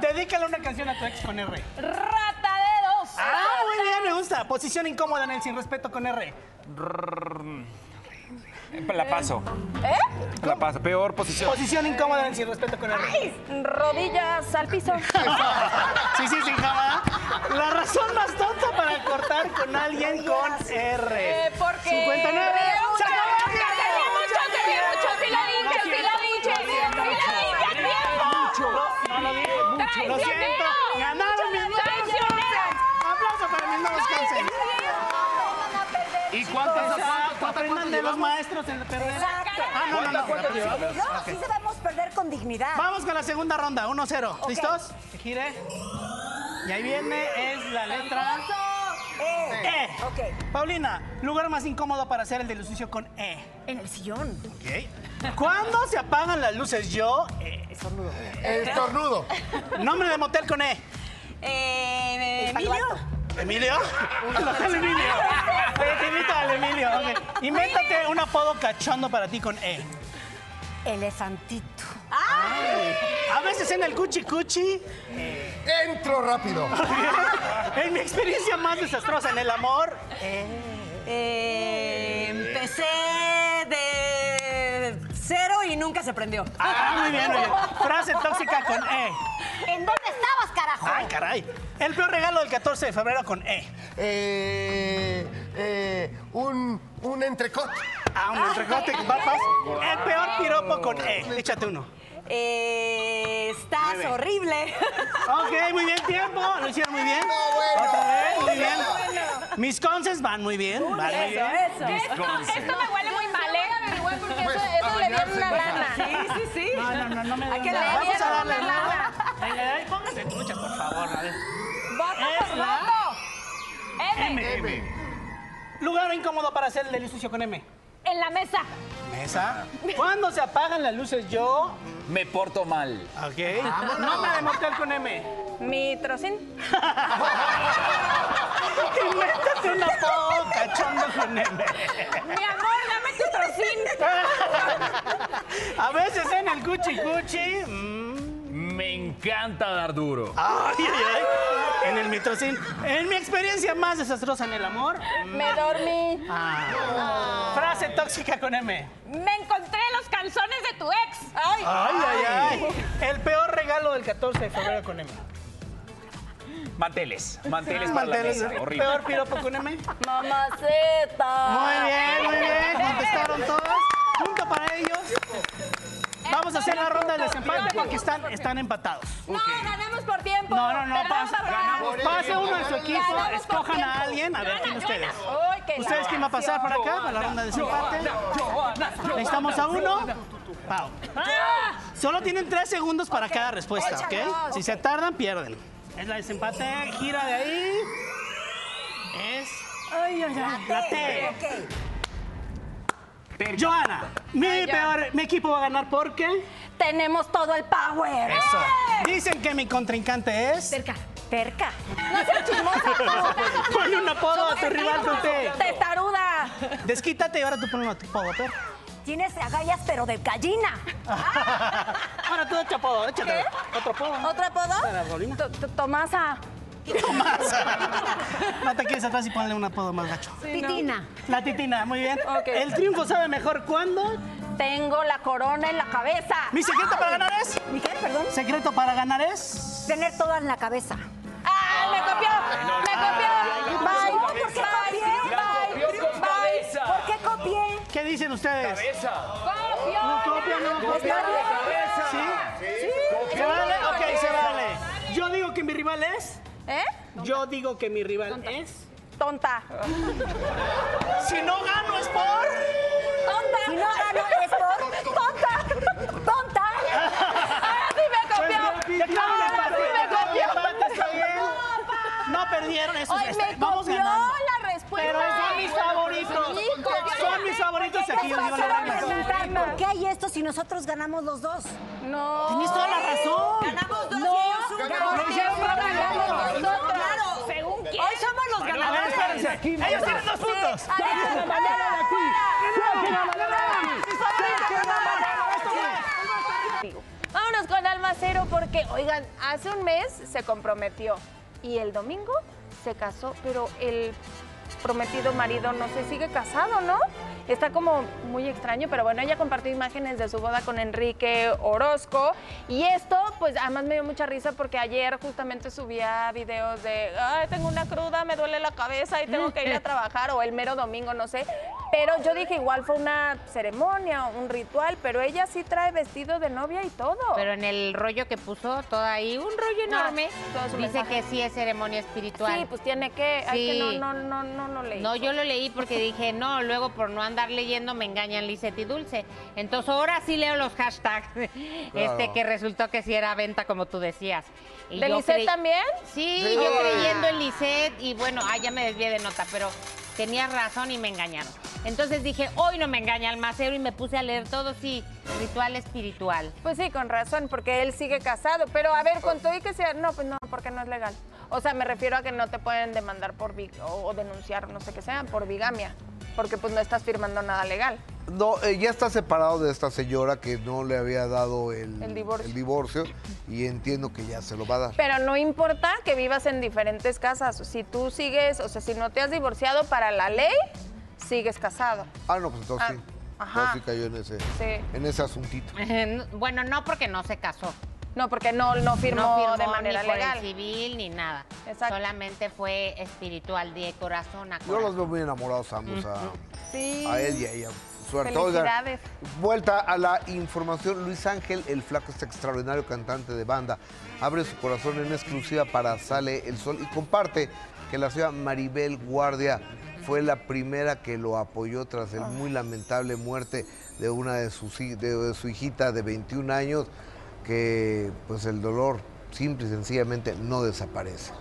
Dedícale una canción a tu ex con R. Rata de dos. Ah, muy bien, me gusta. Posición incómoda en el sin respeto con R. La paso. ¿Eh? La paso. Peor posición. Posición incómoda en el sin respeto con R. Rodillas al piso. Sí, sí, sí, incómoda. La razón más tonta para cortar con alguien con R. Eh, porque. 59. Tenía mucho, ¡Se el lo siento. Ganaron mis nuevos. Aplauso para mis nuevos consens. ¿Y cuántas? Aprendan de los maestros en perder. Ah, no, no, no. No, sí debemos perder con dignidad. Vamos con la segunda ronda, 1-0. ¿Listos? Que gire. Y ahí viene, es la letra Eh. E. Ok. Paulina, lugar más incómodo para hacer el delucio con E. En el sillón. Ok. ¿Cuándo se apagan las luces? Yo, eh, Estornudo. nombre de motel con E. Eh, Emilio. ¿Emilio? El Hotel Emilio. Emilio. Invéntate un apodo cachondo para ti con E. Elefantito. A veces en el cuchi cuchi. Entro rápido. en mi experiencia más desastrosa en el amor. Eh, empecé de cero y nunca se prendió. Ah, muy bien, muy bien. Frase tóxica con E. ¿En dónde estabas, carajo? Ay, caray. El peor regalo del 14 de febrero con E. Eh, eh, un, un entrecot. Ah, un entrecote, papas. El peor piropo con E. Échate uno. Eh, estás Nueve. horrible. Ok, muy bien, tiempo. Lo hicieron muy bien. Otra vez, muy bien. Mis conces van muy bien. Van muy bien. Esto, esto me huele muy mal, ¿eh? Porque eso, eso le dieron una lana. Sí, sí, sí. No, no, no, no me ¿A qué le nada. Vamos a darle una lana? Venga, póngase trucha, por favor. A ver. Voto voto. M. M. Lugar incómodo para hacer el delicioso con M. En la mesa. Mesa. ¿Cuándo se apagan las luces yo? Me porto mal. Ok. Nombre de motel con M. Mi trocín. Invéntate una apodo cachondo con M. Mi amor, dame tu trocín. A veces en el cuchi cuchi. Me encanta dar duro. Ay, ay, ay. En el mitrocín. En mi experiencia más desastrosa en el amor. Me dormí. Ah. Frase tóxica con M. Me encontré los calzones de tu ex. Ay, Ay, ay, ay. El peor regalo del 14 de febrero con M. Manteles. Manteles para la Manteles. mesa. Horrible. Peor piropo con M. Mamaceta. Muy bien, muy bien. Contestaron todos. Punto para ellos. Vamos a hacer la ronda del desempate porque están, están empatados. No, ganamos por tiempo. No, no, no, pasa. Pase uno de su equipo, escojan a alguien. A ver, ¿quién de ustedes? ¿Ustedes quién va a pasar para acá, para la ronda de desempate? Necesitamos a uno. Pau. Solo tienen tres segundos para cada respuesta, ¿ok? Si se tardan, pierden. Es la desempate, gira de ahí. Es. Ay, ay, ay. La T. Joana, mi peor, mi equipo va a ganar porque. Tenemos todo el power. Eso. Dicen que mi contrincante es. Cerca. Cerca. No seas chismosa. Ponle un apodo a tu rival T. Testaruda. Desquítate y ahora tú ponle un apodo, per. Tienes agallas, pero de gallina. Ahora tú echa apodo, échate. Otro apodo. ¿Otro apodo? Tomasa. Tomasa. No te quedes atrás y ponle un apodo más gacho. Titina. La titina, muy bien. Ok. El triunfo sabe mejor cuando. Tengo la corona en la cabeza. Mi secreto para ganar es. ¿Mi qué? Perdón. Secreto para ganar es. Tener todo en la cabeza. ¡Ah, me copió! ¡Me copió! Bye. ¿por qué copié? Copió con cabeza. ¿Por qué copié? ¿Qué dicen ustedes? Cabeza. ¿No copian, no copian? ¿Sí? ¿Se vale? Ok, se vale. Yo digo que mi rival es. ¿Eh? Yo digo que mi rival es. Tonta. Si no gano es por. ¡Tonta! Si no gano es por ¡Tonta! tonta. ¡Ahora sí me copió! Pues, un empate, sí me copió. bien. No perdieron, eso Ay, es. me Vamos copió ganando. la respuesta. Pero son mis favoritos. Sí, copió. Son mis favoritos y aquí la preguntar, ¿por qué hay esto si nosotros ganamos los dos? No. Tienes toda la razón. Ganamos dos No, y ellos ganamos Lo hicieron rápido. Nosotros. Claro. Según quién. Hoy somos los A ver, ganadores. espérense. Ellos tienen dos puntos. Sí, adiós. Vámonos con Alma Cero porque, oigan, hace un mes se comprometió y el domingo se casó, pero el prometido marido no se sigue casado, ¿no? Está como muy extraño, pero bueno, ella compartió imágenes de su boda con Enrique Orozco y esto, pues además me dio mucha risa porque ayer justamente subía videos de, ay, tengo una cruda, me duele la cabeza y tengo que ir a trabajar o el mero domingo, no sé. Pero yo dije, igual fue una ceremonia, un ritual, pero ella sí trae vestido de novia y todo. Pero en el rollo que puso, todo ahí, un rollo No, enorme, dice mensaje. que sí es ceremonia espiritual. Sí, pues tiene que, hay que Sí. no, no, no, no, no leí. No, yo lo leí porque dije, no, luego por no andar leyendo me engañan Lisette y Dulce. Entonces ahora sí leo los hashtags, este que resultó que sí era venta como tú decías. Y ¿De Lisette también? Sí, Sí. yo creyendo en Lisette y bueno, ah, ya me desvié de nota, pero tenías razón y me engañaron. Entonces dije, hoy no me engaña Almacero y me puse a leer todo, sí, ritual espiritual. Pues sí, con razón, porque él sigue casado. Pero a ver, con todo y que sea, no, pues no, porque no es legal. O sea, me refiero a que no te pueden demandar por o denunciar, no sé qué sea, por bigamia, porque pues no estás firmando nada legal. No, eh, ya está separado de esta señora que no le había dado el, El divorcio. el divorcio y entiendo que ya se lo va a dar. Pero no importa que vivas en diferentes casas. Si tú sigues, o sea, si no te has divorciado para la ley, sigues casado. Ah, no, pues entonces Ah, sí. ajá. Entonces sí cayó en ese, Sí. en ese asuntito. bueno, no porque no se casó. No, porque no, no firmó, No firmó de manera ni por legal. el civil ni nada. Exacto. Solamente fue espiritual, de corazón a Yo corazón. los veo muy enamorados ambos a, Sí. a él y a ella. Suerte. Oigan, Felicidades. vuelta a la información. Luis Ángel, el flaco, este extraordinario cantante de banda, abre su corazón en exclusiva para Sale el Sol y comparte que la señora Maribel Guardia fue la primera que lo apoyó tras el muy lamentable muerte de una de sus de, de su hijita de 21 años, que pues el dolor simple y sencillamente no desaparece.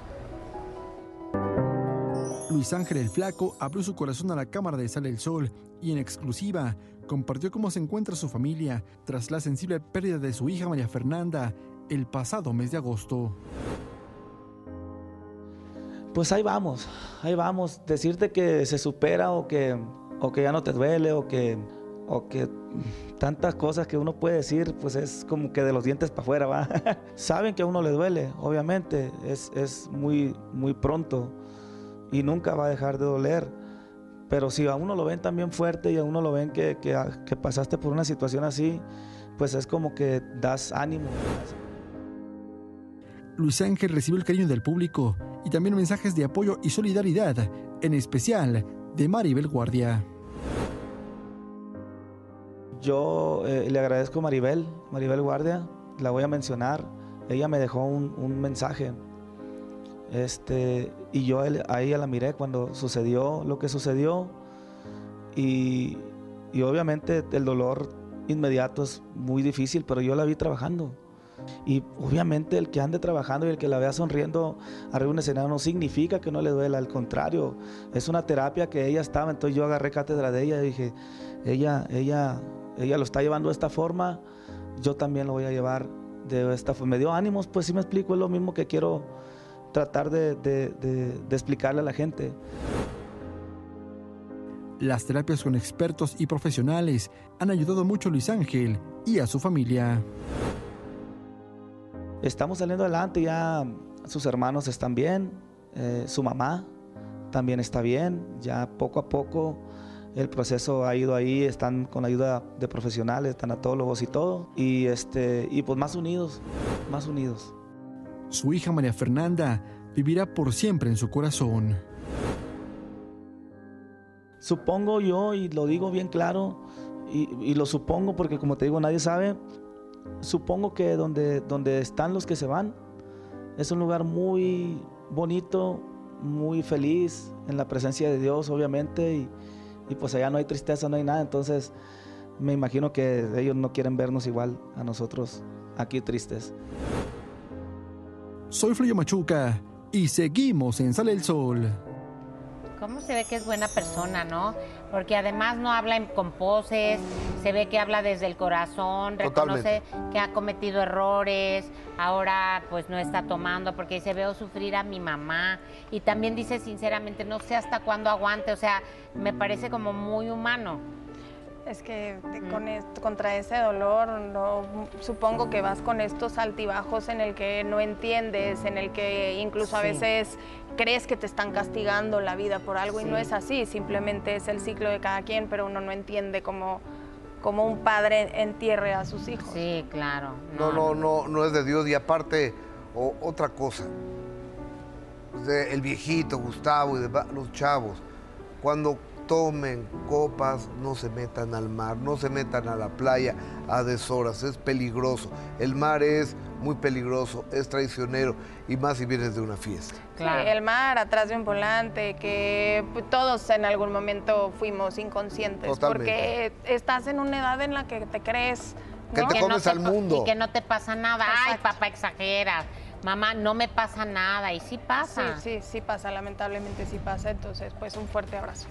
Luis Ángel el Flaco abrió su corazón a la cámara de Sale el Sol y en exclusiva compartió cómo se encuentra su familia tras la sensible pérdida de su hija María Fernanda el pasado mes de agosto. Pues ahí vamos, ahí vamos. Decirte que se supera o que, o que ya no te duele o que, o que tantas cosas que uno puede decir, pues es como que de los dientes para afuera, va. Saben que a uno le duele, obviamente, es, es muy, muy pronto y nunca va a dejar de doler. Pero si a uno lo ven también fuerte y a uno lo ven que, que, que pasaste por una situación así, pues es como que das ánimo. Luis Ángel recibió el cariño del público y también mensajes de apoyo y solidaridad, en especial de Maribel Guardia. Yo eh, le agradezco a Maribel, Maribel Guardia, la voy a mencionar. Ella me dejó un, un mensaje. Este, y yo a ella la miré cuando sucedió lo que sucedió. Y, y obviamente el dolor inmediato es muy difícil, pero yo la vi trabajando. Y obviamente el que ande trabajando y el que la vea sonriendo arriba de un escenario no significa que no le duela, al contrario, es una terapia que ella estaba, entonces yo agarré cátedra de ella y dije, ella, ella, ella lo está llevando de esta forma, yo también lo voy a llevar de esta forma. Me dio ánimos, pues sí me explico, es lo mismo que quiero tratar de, de- de- de explicarle a la gente. Las terapias con expertos y profesionales han ayudado mucho a Luis Ángel y a su familia. Estamos saliendo adelante, ya sus hermanos están bien, eh, su mamá también está bien, ya poco a poco el proceso ha ido ahí, están con ayuda de profesionales, tanatólogos y todo, y, este, y pues más unidos, más unidos. Su hija María Fernanda vivirá por siempre en su corazón. Supongo yo, y lo digo bien claro, y, y lo supongo porque como te digo, nadie sabe, supongo que donde, donde están los que se van, es un lugar muy bonito, muy feliz, en la presencia de Dios, obviamente, y, y pues allá no hay tristeza, no hay nada, entonces me imagino que ellos no quieren vernos igual a nosotros aquí tristes. Soy Fluyo Machuca y seguimos en Sale el Sol. ¿Cómo se ve que es buena persona, no? Porque además no habla en- con poses, se ve que habla desde el corazón, reconoce que ha cometido errores, ahora pues no está tomando porque dice, veo sufrir a mi mamá. Y también dice sinceramente, no sé hasta cuándo aguante, o sea, me parece como muy humano. Es que te- con est- contra ese dolor, no, supongo que vas con estos altibajos en el que no entiendes, en el que incluso a Sí. veces crees que te están castigando la vida por algo y no es así, simplemente es el ciclo de cada quien, pero uno no entiende cómo, cómo un padre entierre a sus hijos. Sí, claro. No, no, no, no es de Dios. Y aparte, o- otra cosa. De el viejito, Gustavo y demás, los chavos, cuando tomen copas, no se metan al mar, no se metan a la playa a deshoras, es peligroso. El mar es muy peligroso, es traicionero, y más si vienes de una fiesta. Sí, el mar atrás de un volante, que pues, todos en algún momento fuimos inconscientes, Totalmente. porque estás en una edad en la que te crees... Que ¿no? te comes te al mundo. Y que no te pasa nada. Ay, papá, exageras. Mamá, no me pasa nada. Y sí pasa. Sí, sí, sí pasa, lamentablemente sí pasa, entonces pues un fuerte abrazo.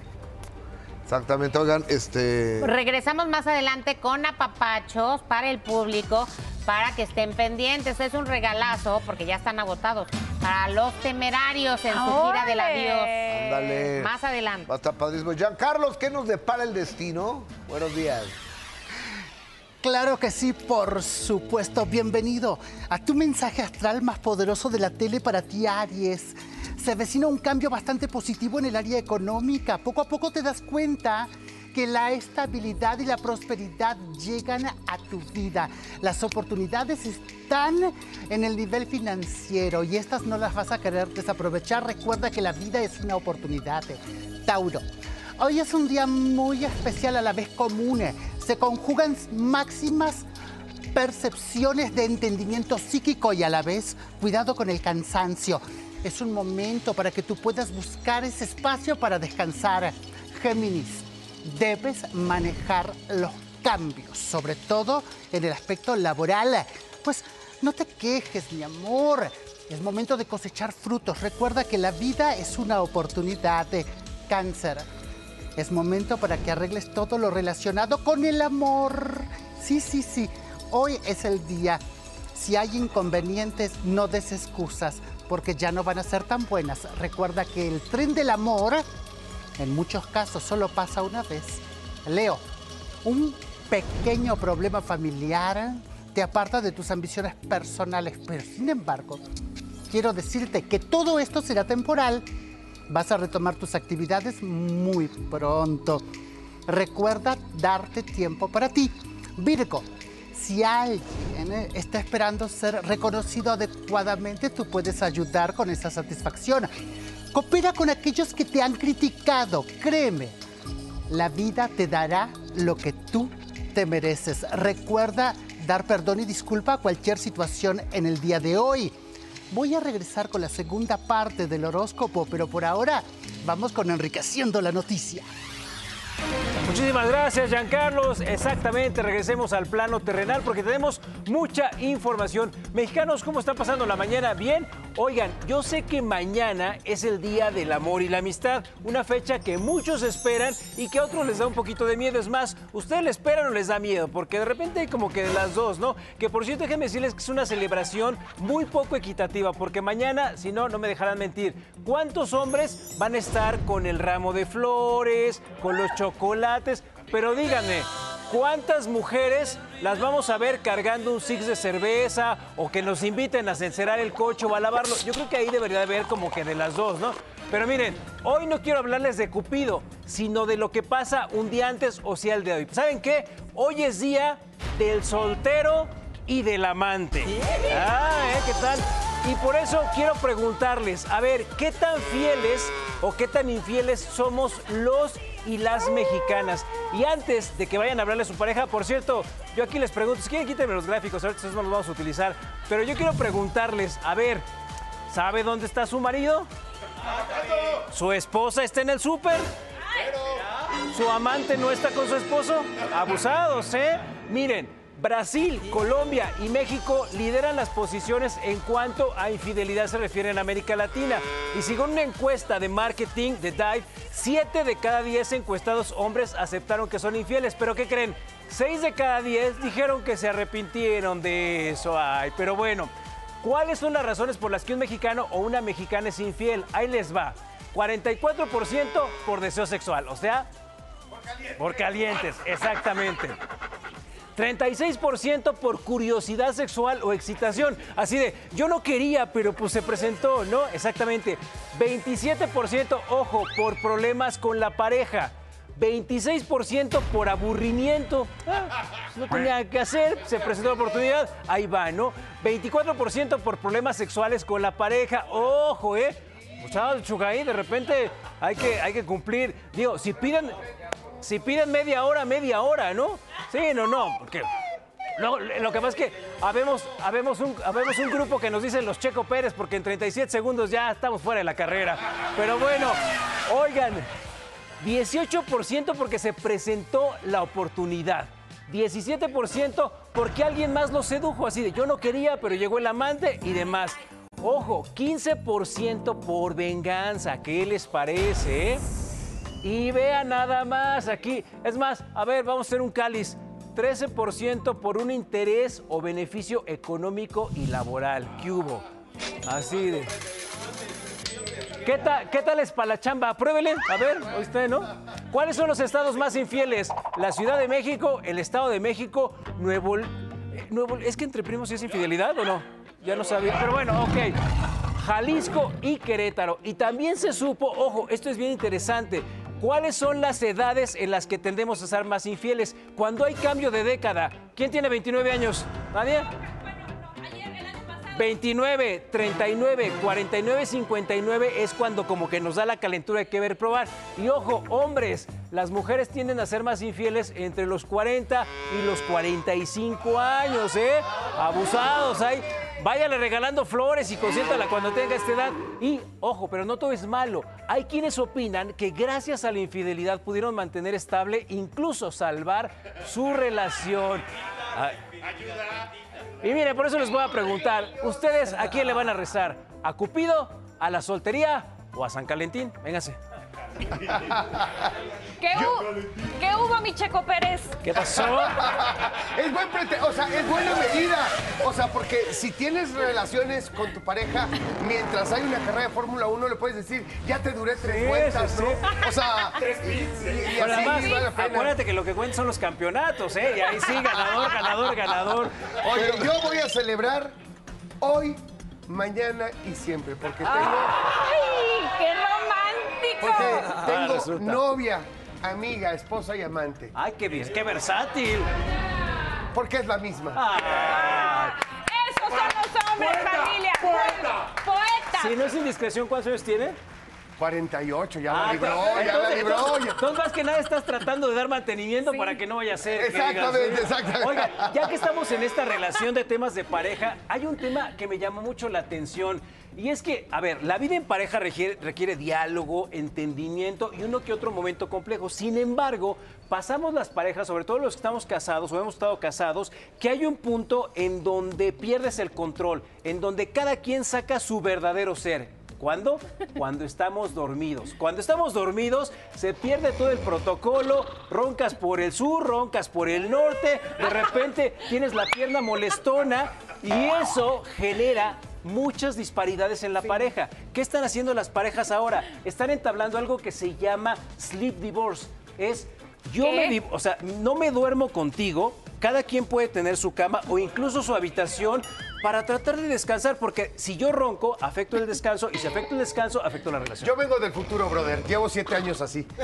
Exactamente, oigan, este... Regresamos más adelante con apapachos para el público, para que estén pendientes. Es un regalazo porque ya están agotados para los temerarios en su gira del adiós. Ándale. Más adelante. Va a estar padrísimo. Carlos, ¿qué nos depara el destino? Buenos días. Claro que sí, por supuesto. Bienvenido a tu mensaje astral más poderoso de la tele para ti, Aries. Se avecina un cambio bastante positivo en el área económica. Poco a poco te das cuenta que la estabilidad y la prosperidad llegan a tu vida. Las oportunidades están en el nivel financiero y estas no las vas a querer desaprovechar. Recuerda que la vida es una oportunidad. Tauro. Hoy es un día muy especial a la vez común. Se conjugan máximas percepciones de entendimiento psíquico y a la vez cuidado con el cansancio. Es un momento para que tú puedas buscar ese espacio para descansar. Géminis, debes manejar los cambios, sobre todo en el aspecto laboral. Pues no te quejes, mi amor. Es momento de cosechar frutos. Recuerda que la vida es una oportunidad de cáncer. Es momento para que arregles todo lo relacionado con el amor. Sí, sí, sí. Hoy es el día. Si hay inconvenientes, no des excusas, porque ya no van a ser tan buenas. Recuerda que el tren del amor, en muchos casos, solo pasa una vez. Leo, un pequeño problema familiar te aparta de tus ambiciones personales, pero sin embargo, quiero decirte que todo esto será temporal Vas a retomar tus actividades muy pronto. Recuerda darte tiempo para ti. Virgo, si alguien eh, está esperando ser reconocido adecuadamente, tú puedes ayudar con esa satisfacción. Coopera con aquellos que te han criticado. Créeme, la vida te dará lo que tú te mereces. Recuerda dar perdón y disculpa a cualquier situación en el día de hoy. Voy a regresar con la segunda parte del horóscopo, pero por ahora vamos con enriqueciendo la noticia. Muchísimas gracias, Giancarlos. Exactamente, regresemos al plano terrenal porque tenemos mucha información. Mexicanos, ¿cómo están pasando la mañana? ¿Bien? Oigan, yo sé que mañana es el Día del Amor y la Amistad, una fecha que muchos esperan y que a otros les da un poquito de miedo. Es más, ¿ustedes le esperan o les da miedo? Porque de repente hay como que de las dos, ¿no? Que por cierto, déjenme decirles que es una celebración muy poco equitativa, porque mañana, si no, no me dejarán mentir, ¿cuántos hombres van a estar con el ramo de flores, con los chocolates? Pero díganme, ¿cuántas mujeres las vamos a ver cargando un six de cerveza o que nos inviten a cencerar el coche o a lavarlo? Yo creo que ahí debería haber como que de las dos, ¿no? Pero miren, hoy no quiero hablarles de Cupido, sino de lo que pasa un día antes o sea el de hoy. ¿Saben qué? Hoy es día del soltero y del amante. Ah, ¿eh? ¿Qué tal? Y por eso quiero preguntarles, a ver, ¿qué tan fieles o qué tan infieles somos los y las mexicanas? Y antes de que vayan a hablarle a su pareja, por cierto, yo aquí les pregunto, si quieren quítenme los gráficos, ahorita no los vamos a utilizar, pero yo quiero preguntarles, a ver, ¿sabe dónde está su marido? ¿Su esposa está en el súper? ¿Su amante no está con su esposo? Abusados, ¿eh? Miren, Brasil, Colombia y México lideran las posiciones en cuanto a infidelidad se refiere en América Latina. Y según una encuesta de marketing de Dive, 7 de cada 10 encuestados hombres aceptaron que son infieles. Pero ¿qué creen? 6 de cada 10 dijeron que se arrepintieron de eso. Ay, pero bueno, ¿cuáles son las razones por las que un mexicano o una mexicana es infiel? Ahí les va. 44% por deseo sexual, o sea, por calientes, exactamente. 36% por curiosidad sexual o excitación. Así de, yo no quería, pero pues se presentó, ¿no? Exactamente. 27%, ojo, por problemas con la pareja. 26% por aburrimiento. Ah, no tenía que hacer, se presentó la oportunidad, ahí va, ¿no? 24% por problemas sexuales con la pareja. Ojo, ¿eh? Muchachos, Chugaí, de repente hay que, hay que cumplir. Digo, si piden, si piden media hora, media hora, ¿no? Sí, no, no, porque lo, que pasa es que habemos, habemos, un, habemos un grupo que nos dicen los Checo Pérez porque en 37 segundos ya estamos fuera de la carrera. Pero bueno, oigan, 18% porque se presentó la oportunidad. 17% porque alguien más lo sedujo, así de yo no quería, pero llegó el amante y demás. Ojo, 15% por venganza, ¿qué les parece? eh? Y vean nada más aquí. Es más, a ver, vamos a hacer un cáliz. 13% por un interés o beneficio económico y laboral. ¿Qué hubo? Así de. ¿Qué, tal ¿Qué tal es para la chamba? Pruébele. A ver, usted, ¿no? ¿Cuáles son los estados más infieles? La Ciudad de México, el Estado de México, Nuevo... eh, Nuevo ¿Es que entre primos es infidelidad o no? Ya no sabía. Pero bueno, ok. Jalisco y Querétaro. Y también se supo, ojo, esto es bien interesante. ¿Cuáles son las edades en las que tendemos a ser más infieles? Cuando hay cambio de década. ¿Quién tiene 29 años? ¿Nadie? 29, 39, 49, 59 es cuando como que nos da la calentura de que ver probar. Y ojo, hombres, las mujeres tienden a ser más infieles entre los 40 y los 45 años, ¿eh? Abusados, hay. Váyale regalando flores y consiéntala cuando tenga esta edad. Y, ojo, pero no todo es malo. Hay quienes opinan que gracias a la infidelidad pudieron mantener estable, incluso salvar su relación. Ay. Y mire, por eso les voy a preguntar, ¿ustedes a quién le van a rezar? ¿A Cupido, a la soltería o a San Calentín? Véngase. ¿Qué, hu- ¿Qué hubo, mi Checo Pérez? ¿Qué pasó? Es buen prete- o sea, es buena medida. O sea, porque si tienes relaciones con tu pareja mientras hay una carrera de Fórmula 1, le puedes decir, ya te duré tres Sí, vueltas, sí, ¿no? sí. O sea, Tres y, y Pero así además, vale la pena. acuérdate que lo que cuentan son los campeonatos, ¿eh? Y ahí sí, ganador, ganador, ganador. Oye, yo voy a celebrar hoy, mañana y siempre, porque tengo, ¡Ay, qué romántico! porque tengo Ah, resulta. novia, amiga, esposa y amante. Ay, qué, bien, qué versátil. Porque es la misma. Ah. ¡Esos son los hombres, familia! ¡Poeta! Si no es indiscreción, ¿cuántos años tiene? 48, ya Ah, la libró, entonces- ya la libró. entonces- más que nada estás tratando de dar mantenimiento para que no vaya a ser. Exactamente, exactamente. Oiga, ya que estamos en esta relación de temas de pareja, hay un tema que me llamó mucho la atención. Y es que, a ver, la vida en pareja requiere, requiere diálogo, entendimiento y uno que otro momento complejo. Sin embargo, pasamos las parejas, sobre todo los que estamos casados o hemos estado casados, que hay un punto en donde pierdes el control, en donde cada quien saca su verdadero ser. ¿Cuándo? Cuando estamos dormidos. Cuando estamos dormidos se pierde todo el protocolo, roncas por el sur, roncas por el norte, de repente tienes la pierna molestona y eso genera muchas disparidades en la pareja. ¿Qué están haciendo las parejas ahora? Están entablando algo que se llama sleep divorce. Es yo ¿Qué? me, o sea, no me duermo contigo, cada quien puede tener su cama o incluso su habitación para tratar de descansar, porque si yo ronco, afecto el descanso, y si afecto el descanso, afecto la relación. Yo vengo del futuro, brother. Llevo siete años así.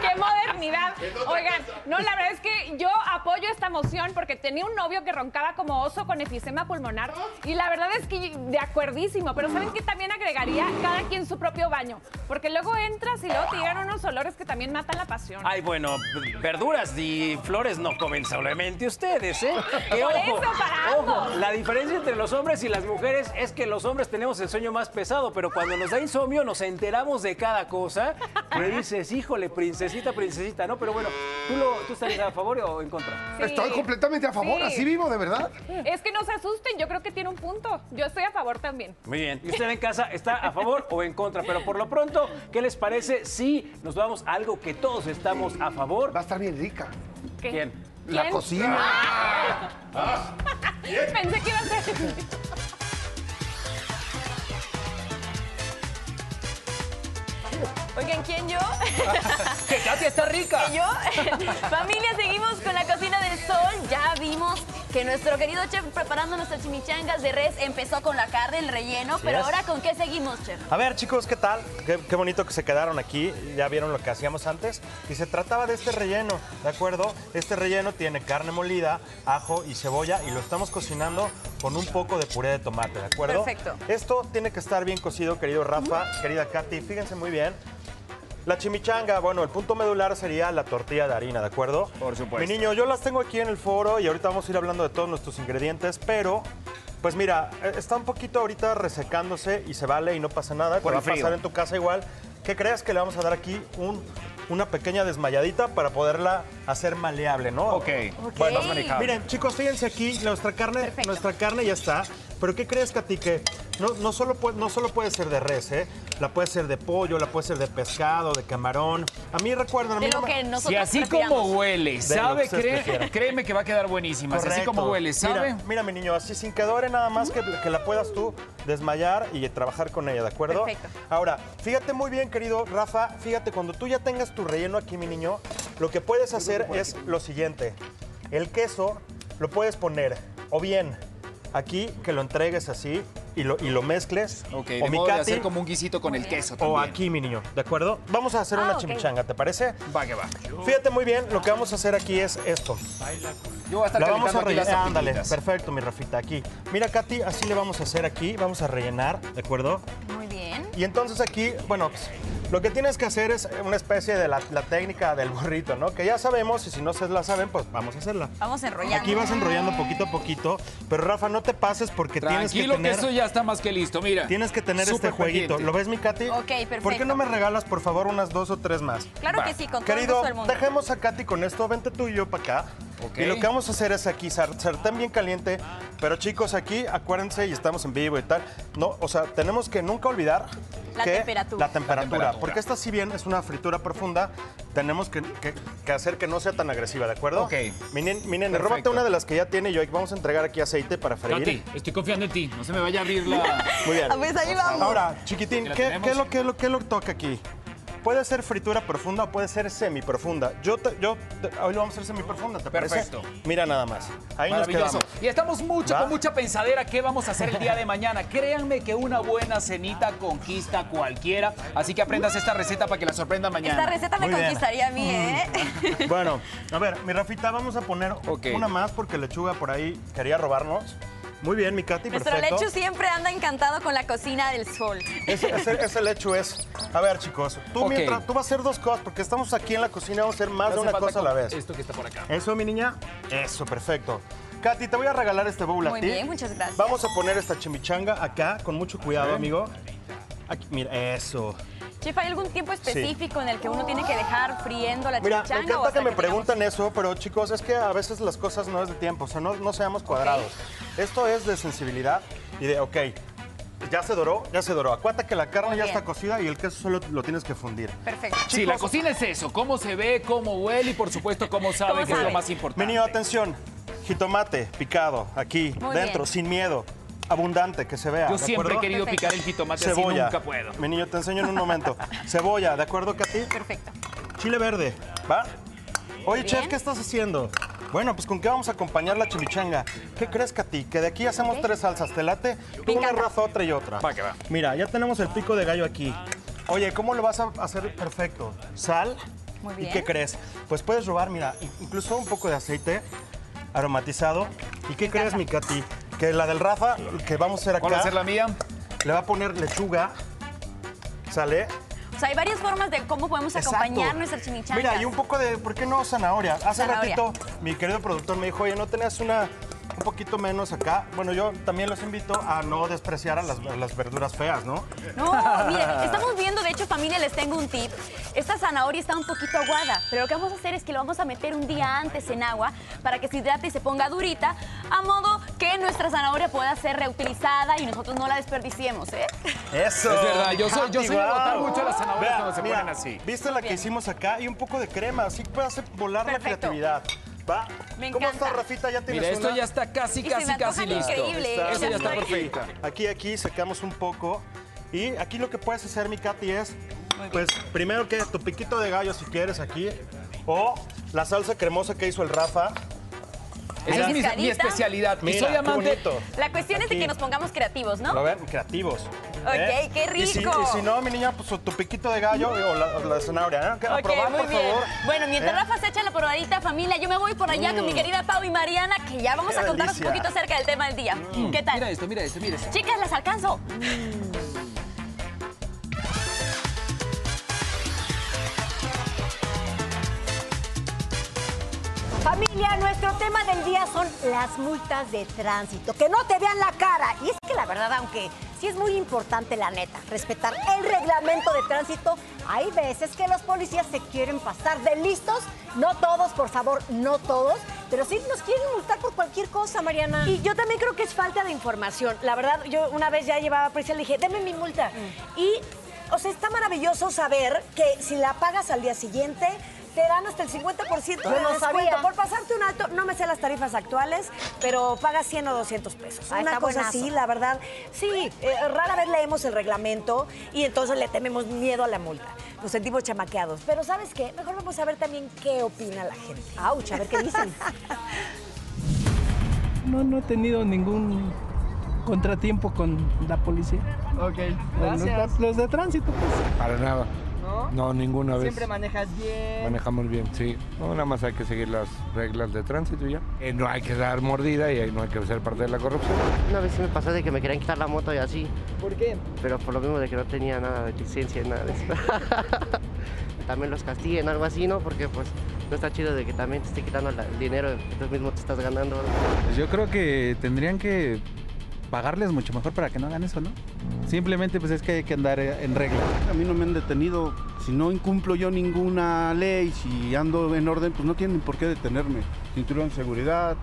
¡Qué modernidad! Oigan, no, la verdad es que yo apoyo esta moción porque tenía un novio que roncaba como oso con efisema pulmonar y la verdad es que de acuerdísimo, pero ¿saben qué también agregaría? Cada quien su propio baño, porque luego entras y luego te llegan unos olores que también matan la pasión. Ay, bueno, verduras y flores no comen solamente ustedes, ¿eh? Por ojo, eso, para ojo. La diferencia entre los hombres y las mujeres es que los hombres tenemos el sueño más pesado, pero cuando nos da insomnio nos enteramos de cada cosa. Me dices, híjole, princesita, princesita, ¿no? Pero bueno, ¿tú, lo, ¿tú estarías a favor o en contra? Sí. Estoy completamente a favor. Sí. Así vivo, de verdad. Es que no se asusten, yo creo que tiene un punto. Yo estoy a favor también. Muy bien. ¿Y usted en casa está a favor o en contra? Pero por lo pronto, ¿qué les parece si nos vamos a algo que todos estamos a favor? Va a estar bien rica. ¿Qué? ¿Quién? La cocina. Ah. Pensé que iba a ser. Oigan, ¿quién yo? ¡Que Katia está rica! ¿Que yo? Familia, seguimos con la cocina del sol. Ya vimos que nuestro querido chef preparando nuestras chimichangas de res empezó con la carne, el relleno, Así pero es. ahora ¿con qué seguimos, chef? A ver, chicos, ¿qué tal? Qué, qué bonito que se quedaron aquí. Ya vieron lo que hacíamos antes. Y se trataba de este relleno, ¿de acuerdo? Este relleno tiene carne molida, ajo y cebolla y lo estamos cocinando con un poco de puré de tomate, ¿de acuerdo? Perfecto. Esto tiene que estar bien cocido, querido Rafa, querida Katy. Fíjense muy bien. La chimichanga, bueno, el punto medular sería la tortilla de harina, ¿de acuerdo? Por supuesto. Mi niño, yo las tengo aquí en el foro y ahorita vamos a ir hablando de todos nuestros ingredientes, pero pues mira, eh, está un poquito ahorita resecándose y se vale y no pasa nada. Por Te va a pasar en tu casa igual. ¿Qué creas que le vamos a dar aquí? Un, una pequeña desmayadita para poderla hacer maleable, ¿no? Ok. Ok. Bueno, Más manejable. miren, chicos, fíjense aquí, nuestra carne, nuestra carne ya está. Pero ¿qué crees, Katy? Que no, no, solo puede, no solo puede ser de res, ¿eh? La puede ser de pollo, la puede ser de pescado, de camarón. A mí recuerdan, a mí De no lo que Si así como huele, sabe, cree- créeme que va a quedar buenísima. Si así como huele, ¿sabe? Mira, mira, mi niño, así sin que dore nada más que, que la puedas tú desmayar y trabajar con ella, ¿de acuerdo? Perfecto. Ahora, fíjate muy bien, querido Rafa, fíjate, cuando tú ya tengas tu relleno aquí, mi niño, lo que puedes hacer es lo siguiente. El queso lo puedes poner o bien aquí, que lo entregues así y lo, y lo mezcles. Ok, o de mi modo de hacer como un guisito con el queso O también. aquí, mi niño, ¿de acuerdo? Vamos a hacer Ah, una ok. chimichanga, ¿te parece? Va que va. Fíjate muy bien, lo que vamos a hacer aquí es esto. Yo voy a estar La vamos a rellenar. Ándale, perfecto, mi Rafita, aquí. Mira, Katy, así le vamos a hacer aquí. Vamos a rellenar, ¿de acuerdo? Muy bien. Y entonces aquí, bueno, pues, lo que tienes que hacer es una especie de la, la técnica del burrito, ¿no? Que ya sabemos y si no se la saben, pues vamos a hacerla. Vamos enrollando. Aquí vas enrollando poquito a poquito, pero Rafa, no te pases porque tienes que ya está más que listo, mira. Tienes que tener Súper este jueguito. pendiente. ¿Lo ves, mi Katy? Ok, perfecto. ¿Por qué no me regalas, por favor, unas dos o tres más? Claro Va. que sí, con todo el Querido, gusto del mundo. dejemos a Katy con esto. Vente tú y yo para acá. Y lo que vamos a hacer es aquí, sar- sartén bien caliente. Pero chicos, aquí, acuérdense, y estamos en vivo y tal. No, o sea, tenemos que nunca olvidar La que temperatura. La temperatura. La temperatura. Porque esta, si bien es una fritura profunda, tenemos que, que- que hacer que no sea tan agresiva, ¿de acuerdo? Ok. Mi, nen- mi nene, Perfecto. róbate una de las que ya tiene yo. Vamos a entregar aquí aceite para freír. Katy, estoy confiando en ti. No se me vaya a abrir la... Muy bien. Ah, pues ahí vamos. Ahora, chiquitín, ¿qué, es lo, qué es lo, qué es lo que toca aquí? Puede ser fritura profunda o puede ser semiprofunda. Yo, te- yo te- hoy lo vamos a hacer semiprofunda, ¿te parece? Perfecto. Mira nada más. Ahí nos quedamos. Y estamos mucho ¿Va? con mucha pensadera qué vamos a hacer el día de mañana. Créanme que una buena cenita conquista a cualquiera. Así que aprendas esta receta para que la sorprenda mañana. Esta receta me Muy bien. conquistaría a mí, ¿eh? Bueno, a ver, mi Rafita, vamos a poner una más porque lechuga por ahí quería robarnos. Muy bien, mi Katy, Nuestro perfecto. Lechu siempre anda encantado con la cocina del sol. Ese, ese- ese lechu es. A ver, chicos, tú, mientras, tú vas a hacer dos cosas porque estamos aquí en la cocina, vamos a hacer más de una cosa a la vez. Esto que está por acá. Eso, mi niña. Eso, perfecto. Katy, te voy a regalar este bowl Muy a ti. bien, muchas gracias. Vamos a poner esta chimichanga acá con mucho cuidado, amigo. Aquí, mira, eso. Chef, ¿hay algún tiempo específico en el que uno tiene que dejar friendo la Mira, me o encanta que me tengamos- preguntan eso, pero chicos, es que a veces las cosas no es de tiempo, o sea, no, no seamos cuadrados. Esto es de sensibilidad y de, ok, ya se doró, ya se doró. Acuérdate que la carne Muy ya bien. está cocida y el queso solo lo tienes que fundir. Perfecto. Sí, la cocina es eso. Cómo se ve, cómo huele y por supuesto cómo sabe, ¿Cómo que es lo más importante. Mi niño, atención. Jitomate picado aquí, Muy dentro, bien. sin miedo. Abundante, que se vea. Yo ¿de siempre he querido Perfecto. picar el jitomate así, Cebolla. nunca puedo. Mi niño, te enseño en un momento. Cebolla, ¿de acuerdo, Katy? Perfecto. Chile verde, ¿va? Oye, Bien. chef, ¿qué estás haciendo? Bueno, pues ¿con qué vamos a acompañar la chimichanga? ¿Qué crees, Katy? Que de aquí hacemos tres salsas. ¿Te late? Tú una. Rafa, otra y otra. Va que va. Mira, ya tenemos el pico de gallo aquí. Oye, ¿cómo lo vas a hacer perfecto? Sal. Muy ¿Y bien. qué crees? Pues puedes robar, mira, incluso un poco de aceite aromatizado. ¿Y qué crees, mi Katy? Que la del Rafa, que vamos a hacer acá, ¿Cuál va a ser la mía? le va a poner lechuga. ¿Sale? O sea, hay varias formas de cómo podemos acompañar Exacto. nuestras chimichangas. Mira, y un poco de, ¿por qué no zanahoria? Hace Zanahoria. ratito mi querido productor me dijo, oye, ¿no tenías una un poquito menos acá? Bueno, yo también los invito a no despreciar a las, a las verduras feas, ¿no? No, miren, estamos viendo, de hecho, familia, les tengo un tip. Esta zanahoria está un poquito aguada, pero lo que vamos a hacer es que lo vamos a meter un día antes en agua para que se hidrate y se ponga durita, a modo que nuestra zanahoria pueda ser reutilizada y nosotros no la desperdiciemos, ¿eh? Eso. Es verdad, yo soy- yo soy mucho las zanahorias cuando se mira, ponen así. ¿Viste la que hicimos acá? Y un poco de crema, así puede hacer volar Perfecto. la creatividad. ¿Va? Me ¿Cómo está, Rafita? ¿Ya tienes Mira, esto una? ya está casi, Y casi, casi listo. increíble. Está, Esa ya está aquí, perfecta. Aquí, aquí secamos un poco. Y aquí lo que puedes hacer, mi Katy, es, pues, primero que tu piquito de gallo, si quieres, aquí. O la salsa cremosa que hizo el Rafa. Esa es mi, especialidad. Y Mira, soy qué amante. bonito. La cuestión es de Aquí. que nos pongamos creativos, ¿no? Lo ven, creativos. Ok, qué Y si, rico. y si no, mi niña, pues tu piquito de gallo o la, la zanahoria, ¿eh? Que A Ok, probar, muy por bien. favor. Bueno, mientras ¿Eh? Rafa se echa la probadita, familia, yo me voy por allá con mi Mm. querida Pau y Mariana, que ya vamos Qué a contarnos un poquito acerca del tema del día. ¿Qué tal? Mira esto, mira esto, mira esto. Chicas, las alcanzo. Familia, nuestro tema del día son las multas de tránsito. Que no te vean la cara. Y es que la verdad, aunque sí es muy importante la neta, respetar el reglamento de tránsito, hay veces que los policías se quieren pasar de listos. No todos, por favor, no todos. Pero sí nos quieren multar por cualquier cosa, Mariana. Y yo también creo que es falta de información. La verdad, yo una vez ya llevaba prisa y le dije, deme mi multa. Y, o sea, está maravilloso saber que si la pagas al día siguiente, te dan hasta el 50% Yo de no descuento. sabía. Por pasarte un alto, no me sé las tarifas actuales, pero pagas 100 o 200 pesos. Ah, Una cosa buenazo. así, la verdad. Sí, eh, rara vez leemos el reglamento y entonces le tememos miedo a la multa. Nos sentimos chamaqueados. Pero ¿sabes qué? Mejor vamos a ver también qué opina la gente. Auch, a ver qué dicen. No, no he tenido ningún contratiempo con la policía. Ok, Los, gracias. los de tránsito, pues. Para nada. ¿No? ninguna vez. Siempre manejas bien. Manejamos bien, sí. No, nada más hay que seguir las reglas de tránsito y ya. Eh, no hay que dar mordida y no hay que ser parte de la corrupción. Una vez sí me pasó de que me querían quitar la moto y así. ¿Por qué? Pero por lo mismo de que no tenía nada de licencia y nada de eso. también los castiguen, algo así, ¿no? Porque pues no está chido de que también te esté quitando la- el dinero que tú mismo te estás ganando. ¿no? Pues yo creo que tendrían que pagarles mucho mejor para que no hagan eso, ¿no? Simplemente pues es que hay que andar eh, en regla. A mí no me han detenido. Si no incumplo yo ninguna ley, si ando en orden, pues no tienen por qué detenerme. Cinturón de seguridad,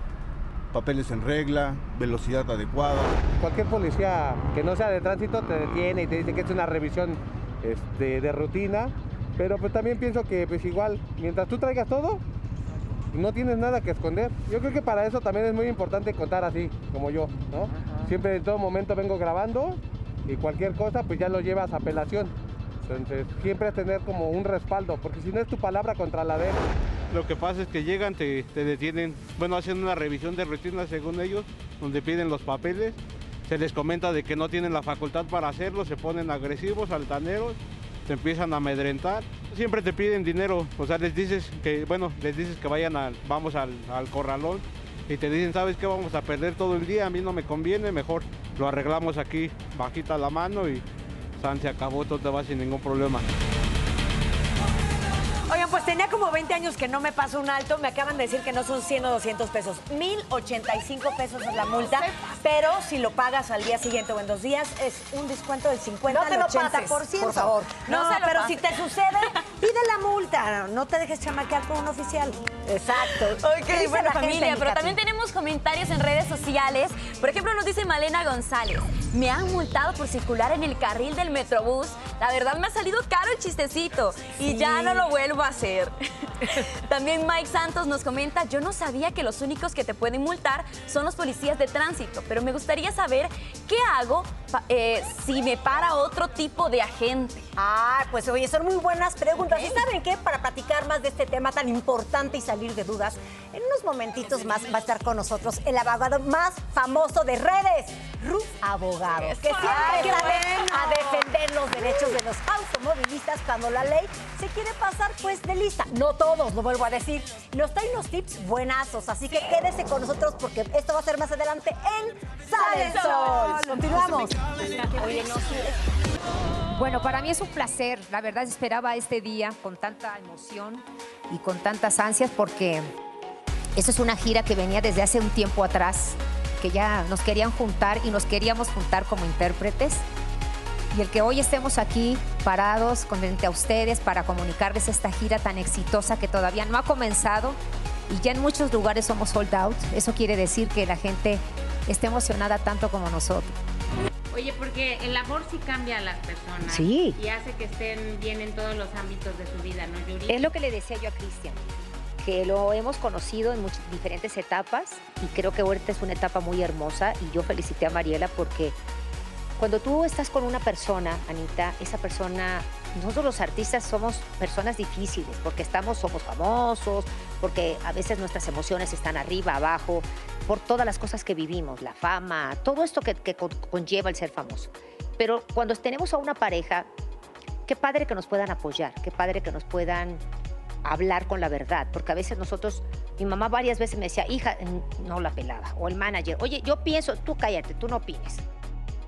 papeles en regla, velocidad adecuada. Cualquier policía que no sea de tránsito te detiene y te dice que es una revisión este, de rutina, pero pues también pienso que pues igual, mientras tú traigas todo, no tienes nada que esconder. Yo creo que para eso también es muy importante contar así, como yo, ¿no? Siempre en todo momento vengo grabando y cualquier cosa pues ya lo llevas a apelación. Entonces siempre tener como un respaldo, porque si no es tu palabra contra la de él. Lo que pasa es que llegan, te, te detienen, bueno, hacen una revisión de rutina según ellos, donde piden los papeles, se les comenta de que no tienen la facultad para hacerlo, se ponen agresivos, altaneros, te empiezan a amedrentar. Siempre te piden dinero, o sea, les dices que, bueno, les dices que vayan al, vamos al, al corralón y te dicen, ¿sabes qué? Vamos a perder todo el día, a mí no me conviene, mejor lo arreglamos aquí, bajita la mano y San se acabó, todo te va sin ningún problema. Pues tenía como 20 años que no me paso un alto. Me acaban de decir que no son 100 o 200 pesos. 1085 pesos es la multa. Pero si lo pagas al día siguiente o en dos días, es un descuento del 50 No te al lo 80%. pases, por favor. No No, pero pases. si te sucede, pide la multa. No te dejes chamaquear con un oficial. Exacto. Ok, ¿Qué dice bueno gente, familia, mi pero también tenemos comentarios en redes sociales. Por ejemplo, nos dice Malena González, me han multado por circular en el carril del Metrobús. La verdad me ha salido caro el chistecito y ya no lo vuelvo a hacer. también Mike Santos nos comenta, yo no sabía que los únicos que te pueden multar son los policías de tránsito, pero me gustaría saber qué hago eh, si me para otro tipo de agente. Ah, pues oye, son muy buenas preguntas. ¿Y saben qué? Para platicar más de este tema tan importante y salir de dudas, en unos momentitos más va a estar con nosotros el abogado más famoso de redes, Ruth Abogado, que siempre Ay, sale bueno. a defender los derechos de los automovilistas cuando la ley se quiere pasar pues de lista. No todos, lo vuelvo a decir. Nos trae unos tips buenazos, así que quédese con nosotros porque esto va a ser más adelante en Sale Sol. Continuamos. Oye, no, sí. Bueno, para mí es un placer. La verdad esperaba este día con tanta emoción y con tantas ansias porque eso es una gira que venía desde hace un tiempo atrás, que ya nos querían juntar y nos queríamos juntar como intérpretes. Y el que hoy estemos aquí parados frente a ustedes para comunicarles esta gira tan exitosa que todavía no ha comenzado y ya en muchos lugares somos sold out, eso quiere decir que la gente está emocionada tanto como nosotros. Oye, porque el amor sí cambia a las personas. Sí. Y hace que estén bien en todos los ámbitos de su vida, ¿no, Yuri? Es lo que le decía yo a Cristian, que lo hemos conocido en muchas diferentes etapas y creo que ahorita es una etapa muy hermosa y yo felicité a Mariela porque cuando tú estás con una persona, Anita, esa persona, nosotros los artistas somos personas difíciles porque estamos, somos famosos, porque a veces nuestras emociones están arriba, abajo, por todas las cosas que vivimos, la fama, todo esto que, que con- conlleva el ser famoso. Pero cuando tenemos a una pareja, qué padre que nos puedan apoyar, qué padre que nos puedan hablar con la verdad, porque a veces nosotros, mi mamá varias veces me decía, hija, no la pelaba, o el manager, oye, yo pienso, tú cállate, tú no opines.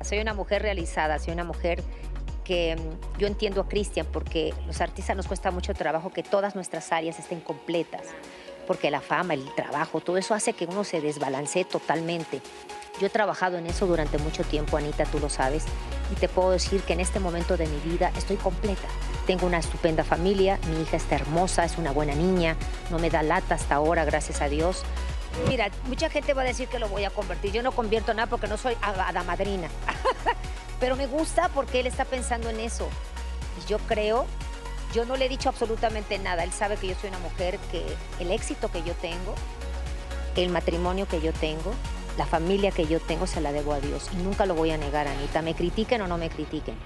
Soy una mujer realizada, soy una mujer que mm, yo entiendo a Cristian, porque los artistas nos cuesta mucho trabajo que todas nuestras áreas estén completas, porque la fama, el trabajo, todo eso hace que uno se desbalancee totalmente. Yo he trabajado en eso durante mucho tiempo, Anita, tú lo sabes, y te puedo decir que en este momento de mi vida estoy completa. Tengo una estupenda familia, mi hija está hermosa, es una buena niña, no me da lata hasta ahora, gracias a Dios. Mira, mucha gente va a decir que lo voy a convertir. Yo no convierto nada porque no soy hada madrina. Pero me gusta porque él está pensando en eso. Y yo creo, yo no le he dicho absolutamente nada. Él sabe que yo soy una mujer que el éxito que yo tengo, el matrimonio que yo tengo, la familia que yo tengo, se la debo a Dios. Y nunca lo voy a negar, Anita. Me critiquen o no me critiquen.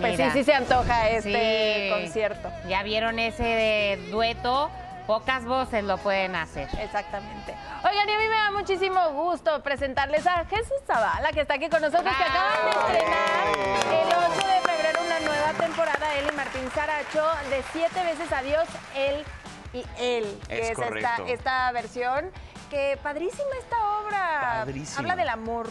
Pues sí, Mira. sí se antoja este Sí. concierto. Ya vieron ese dueto, pocas voces lo pueden hacer. Exactamente. Oigan, y a mí me da muchísimo gusto presentarles a Jesús Zavala, que está aquí con nosotros, que acaban de estrenar el 8 de febrero una nueva temporada, él y Martín Saracho, de Siete veces Adiós, él y él, que Es es, esta, correcto. esta versión, que padrísima esta obra. Padrísima. Habla del amor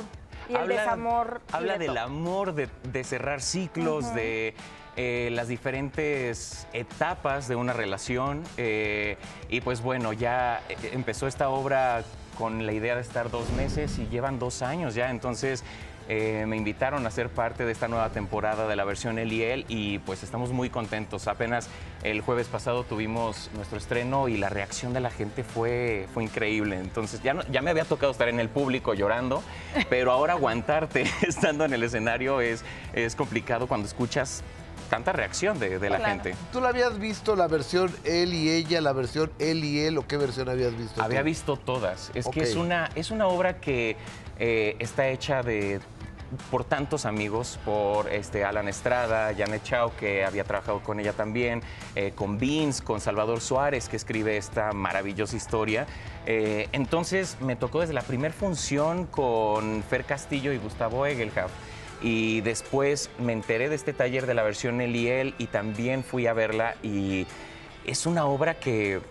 y el desamor. Habla de del todo. amor, de, de cerrar ciclos, de eh, las diferentes etapas de una relación. eh, y pues bueno, ya eh, empezó esta obra con la idea de estar dos meses y llevan dos años ya. Entonces me invitaron a ser parte de esta nueva temporada de la versión Él y Él y pues estamos muy contentos. Apenas el jueves pasado tuvimos nuestro estreno y la reacción de la gente fue, fue increíble. Entonces ya, ya me había tocado estar en el público llorando, pero ahora aguantarte estando en el escenario es, es complicado cuando escuchas tanta reacción de, de la Claro. gente. ¿Tú la habías visto la versión él y ella, la versión él y él o qué versión habías visto? Había tú? visto todas. Es que es una, es una obra que eh, está hecha de por tantos amigos, por este Alan Estrada, Janet Chao, que había trabajado con ella también, eh, con Vince, con Salvador Suárez, que escribe esta maravillosa historia. Eh, entonces me tocó desde la primera función con Fer Castillo y Gustavo Egelhaf. Y después me enteré de este taller de la versión Eliel y también fui a verla y es una obra que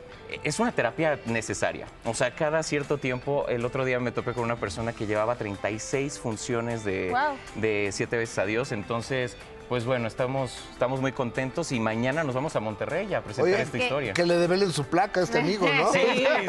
es una terapia necesaria. O sea, cada cierto tiempo, el otro día me topé con una persona que llevaba 36 funciones de, Wow. de Siete veces Adiós. Entonces, pues bueno, estamos, estamos muy contentos y mañana nos vamos a Monterrey a presentar Oye, esta que- historia. Que le develen su placa a este amigo, ¿no? Sí,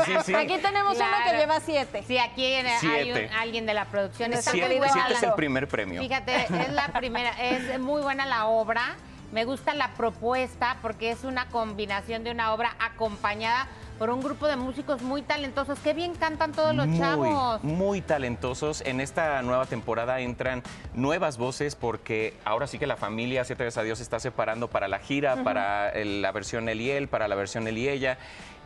sí, sí. Aquí tenemos uno que lleva siete. Sí, aquí hay un- Siete. alguien de la producción. Está Siete, siete es el primer premio. Fíjate, es la primera, es muy buena la obra. Me gusta la propuesta porque es una combinación de una obra acompañada por un grupo de músicos muy talentosos. Qué bien cantan todos los muy, chavos. Muy talentosos. En esta nueva temporada entran nuevas voces porque ahora sí que la familia Siete veces a Dios se está separando para la gira, para el- la versión Él y Él, para la versión Él y Ella.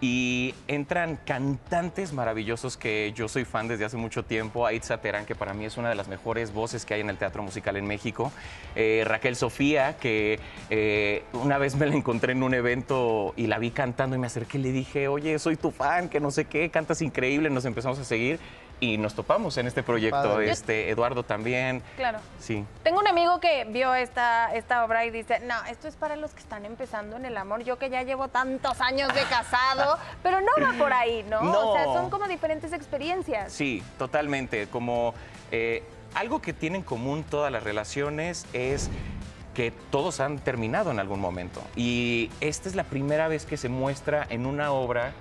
Y entran cantantes maravillosos que yo soy fan desde hace mucho tiempo. Aitza Terán, que para mí es una de las mejores voces que hay en el teatro musical en México. Eh, Raquel Sofía, que eh, una vez me la encontré en un evento y la vi cantando y me acerqué y le dije, oye, soy tu fan, que no sé qué, cantas increíble. Nos empezamos a seguir y nos topamos en este proyecto. Padre. Este, Eduardo también. Claro. Sí. Tengo un amigo que vio esta, esta obra y dice, no, esto es para los que están empezando en el amor. Yo que ya llevo tantos años de casado, pero no va por ahí, ¿no? O sea, No. son como diferentes experiencias. Sí, totalmente. Como eh, algo que tienen en común todas las relaciones es que todos han terminado en algún momento. Y esta es la primera vez que se muestra en una obra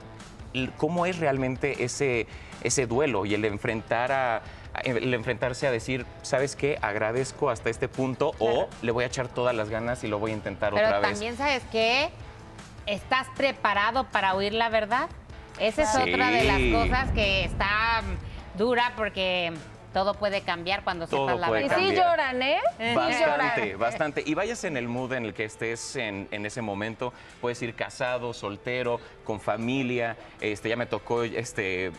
cómo es realmente ese, ese duelo y el enfrentar a el enfrentarse a decir, ¿sabes qué? Agradezco hasta este punto o le voy a echar todas las ganas y lo voy a intentar Pero otra vez. también, ¿sabes qué? ¿Estás preparado para oír la verdad? Esa es Sí. otra de las cosas que está dura porque todo puede cambiar cuando Todo sepas la puede verdad. Y sí lloran, ¿eh? Bastante, bastante. Y vayas en el mood en el que estés en, en ese momento. Puedes ir casado, soltero, con familia. Este, ya me tocó, este,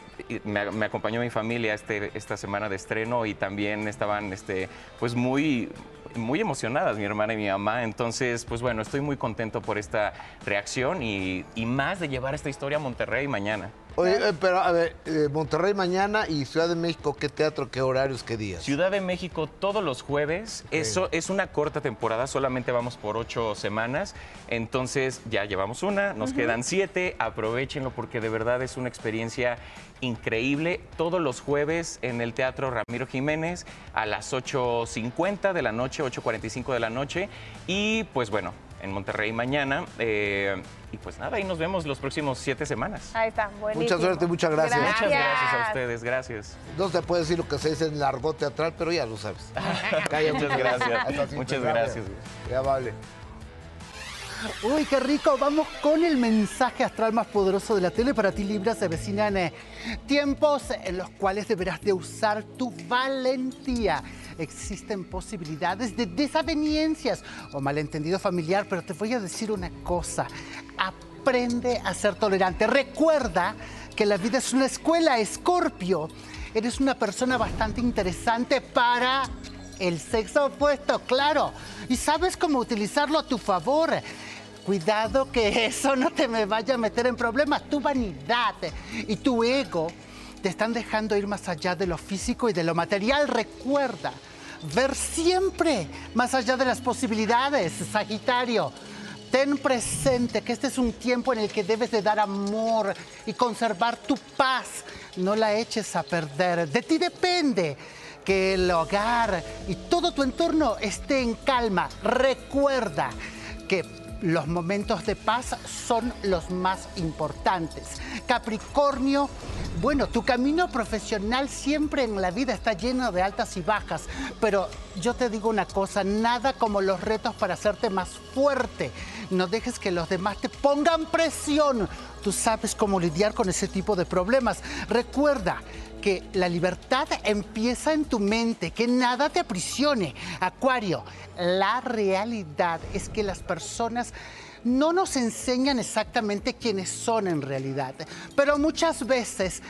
me, me acompañó mi familia este, esta semana de estreno y también estaban, este, pues muy muy emocionadas mi hermana y mi mamá, entonces pues bueno, estoy muy contento por esta reacción y, y más de llevar esta historia a Monterrey mañana. Oye, eh, pero a ver, eh, Monterrey mañana y Ciudad de México, ¿qué teatro, qué horarios, qué días? Ciudad de México todos los jueves. Eso es una corta temporada, solamente vamos por ocho semanas. Entonces ya llevamos una, nos quedan siete. Aprovechenlo porque de verdad es una experiencia increíble. Todos los jueves en el Teatro Ramiro Jiménez a las 8.50 de la noche, 8.45 de la noche. Y pues bueno, en Monterrey mañana. eh, y pues nada, ahí nos vemos los próximos siete semanas. Ahí está, buenísimo. Mucha suerte, muchas gracias. Muchas gracias a ustedes, gracias. No se puede decir lo que se dice en el argot teatral, pero ya lo sabes. Muchas gracias. Muchas gracias. Ya vale. Uy, qué rico. Vamos con el mensaje astral más poderoso de la tele. Para ti, Libra, se avecinan eh, tiempos en los cuales deberás de usar tu valentía. Existen posibilidades de desavenencias o malentendido familiar, pero te voy a decir una cosa. Aprende a ser tolerante. Recuerda que la vida es una escuela, Escorpio. Eres una persona bastante interesante para el sexo opuesto, claro. Y sabes cómo utilizarlo a tu favor. Cuidado que eso no te me vaya a meter en problemas. Tu vanidad y tu ego te están dejando ir más allá de lo físico y de lo material. Recuerda, ver siempre más allá de las posibilidades, Sagitario. Ten presente que este es un tiempo en el que debes de dar amor y conservar tu paz. No la eches a perder. De ti depende que el hogar y todo tu entorno esté en calma. Recuerda que los momentos de paz son los más importantes. Capricornio, bueno, tu camino profesional siempre en la vida está lleno de altas y bajas, pero yo te digo una cosa, nada como los retos para hacerte más fuerte. No dejes que los demás te pongan presión. Tú sabes cómo lidiar con ese tipo de problemas. Recuerda que la libertad empieza en tu mente, que nada te aprisione. Acuario, la realidad es que las personas no nos enseñan exactamente quiénes son en realidad, pero muchas veces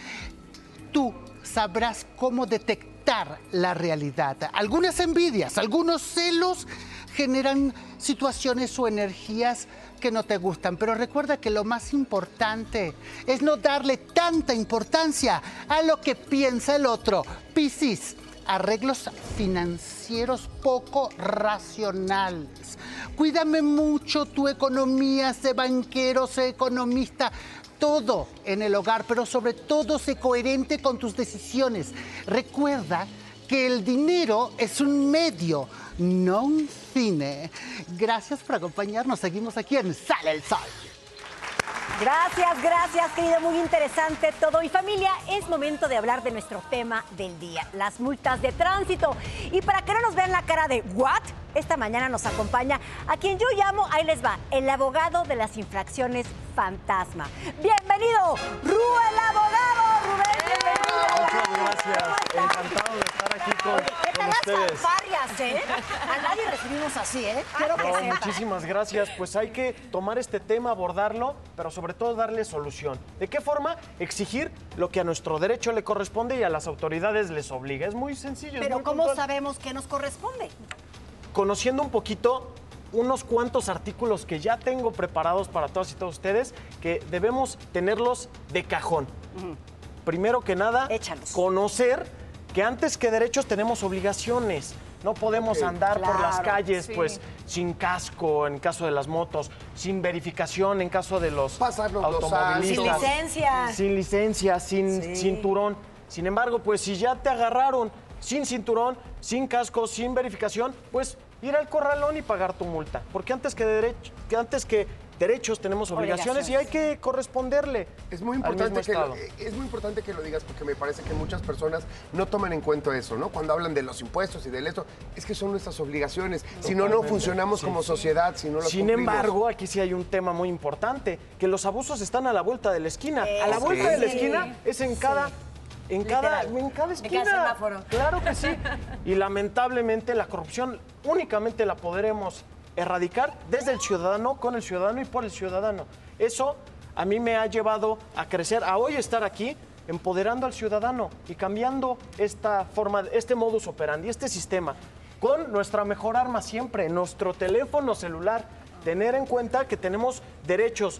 tú sabrás cómo detectar la realidad. Algunas envidias, algunos celos generan situaciones o energías que no te gustan, pero recuerda que lo más importante es no darle tanta importancia a lo que piensa el otro. Piscis, arreglos financieros poco racionales. Cuídame mucho tu economía, sé banquero, sé economista, todo en el hogar, pero sobre todo sé coherente con tus decisiones. Recuerda que el dinero es un medio, no un fin. Gracias por acompañarnos. Seguimos aquí en Sale el Sol. Gracias, gracias, querido. Muy interesante todo. Y familia, es momento de hablar de nuestro tema del día, las multas de tránsito. Y para que no nos vean la cara de ¿what? Esta mañana nos acompaña a quien yo llamo, ahí les va, el abogado de las infracciones fantasma. Bienvenido, Ru el abogado. Muchas gracias. Encantado de estar aquí con, ¿Qué con ustedes. fanfarrias, eh? A nadie recibimos así, ¿eh? Quiero que No, sepa. muchísimas gracias. Pues hay que tomar este tema, abordarlo, pero sobre todo darle solución. ¿De qué forma? Exigir lo que a nuestro derecho le corresponde y a las autoridades les obliga. Es muy sencillo. Pero muy ¿cómo puntual. sabemos qué nos corresponde? Conociendo un poquito unos cuantos artículos que ya tengo preparados para todas y todos ustedes, que debemos tenerlos de cajón. Primero que nada, conocer que antes que derechos tenemos obligaciones. No podemos andar por las calles sí. pues sin casco en caso de las motos, sin verificación en caso de los Pasarnos automovilistas. Sin licencia. Sin licencia, sin Sí. cinturón. Sin embargo, pues si ya te agarraron sin cinturón, sin casco, sin verificación, pues ir al corralón y pagar tu multa. Porque antes que, derech- que antes que derechos tenemos obligaciones, y hay que corresponderle. Es muy al mismo importante que lo, es muy importante que lo digas porque me parece que muchas personas no toman en cuenta eso, ¿no? Cuando hablan de los impuestos y del esto, es que son nuestras obligaciones. Si no, no Totalmente. funcionamos Sí. como sociedad, si no Sin embargo, aquí sí hay un tema muy importante, que los abusos están a la vuelta de la esquina. a la Sí. vuelta de la esquina es en cada en cada, en cada En esquina. cada semáforo. Claro que sí. Y lamentablemente la corrupción únicamente la podremos erradicar desde el ciudadano, con el ciudadano y por el ciudadano. Eso a mí me ha llevado a crecer, a hoy estar aquí empoderando al ciudadano y cambiando esta forma, este modus operandi, este sistema, con nuestra mejor arma siempre, nuestro teléfono celular. Tener en cuenta que tenemos derechos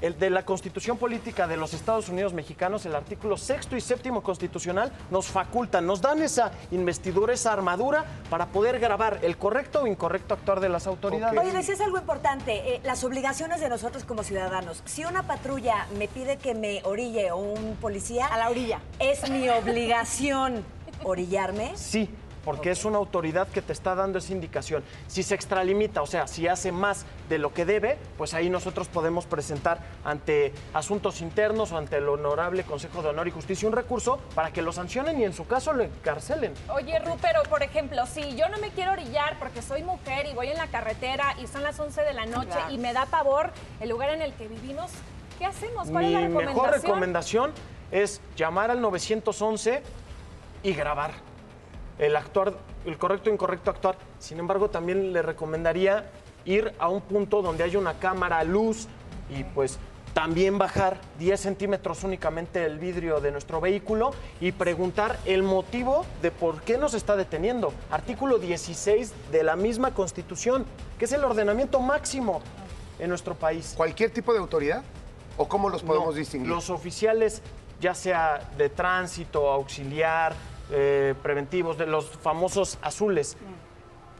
el de la Constitución Política de los Estados Unidos Mexicanos, el artículo sexto y séptimo constitucional, nos facultan, nos dan esa investidura, esa armadura para poder grabar el correcto o incorrecto actuar de las autoridades. Oye, decías algo importante, eh, las obligaciones de nosotros como ciudadanos. Si una patrulla me pide que me orille o un policía... A la orilla. ¿Es mi obligación orillarme? Sí, porque es una autoridad que te está dando esa indicación. Si se extralimita, o sea, si hace más de lo que debe, pues ahí nosotros podemos presentar ante asuntos internos o ante el honorable Consejo de Honor y Justicia un recurso para que lo sancionen y en su caso lo encarcelen. Oye, Ru, pero por ejemplo, si yo no me quiero orillar porque soy mujer y voy en la carretera y son las 11 de la noche Claro. y me da pavor el lugar en el que vivimos, ¿qué hacemos? ¿Cuál es la Mi recomendación? mejor recomendación es llamar al 911 y grabar. El actuar, el correcto o incorrecto actuar. Sin embargo, también le recomendaría ir a un punto donde haya una cámara, luz y pues también bajar 10 centímetros únicamente el vidrio de nuestro vehículo y preguntar el motivo de por qué nos está deteniendo. Artículo 16 de la misma Constitución, que es el ordenamiento máximo en nuestro país. ¿Cualquier tipo de autoridad? ¿O cómo los podemos No, distinguir? Los oficiales, ya sea de tránsito, auxiliar, eh, preventivos, de los famosos azules,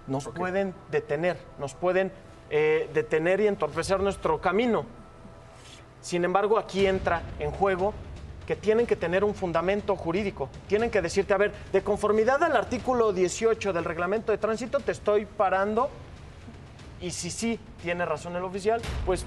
nos pueden detener, nos pueden eh, detener y entorpecer nuestro camino. Sin embargo, aquí entra en juego que tienen que tener un fundamento jurídico. Tienen que decirte, a ver, de conformidad al artículo 18 del reglamento de tránsito, te estoy parando. Y si sí tiene razón el oficial, pues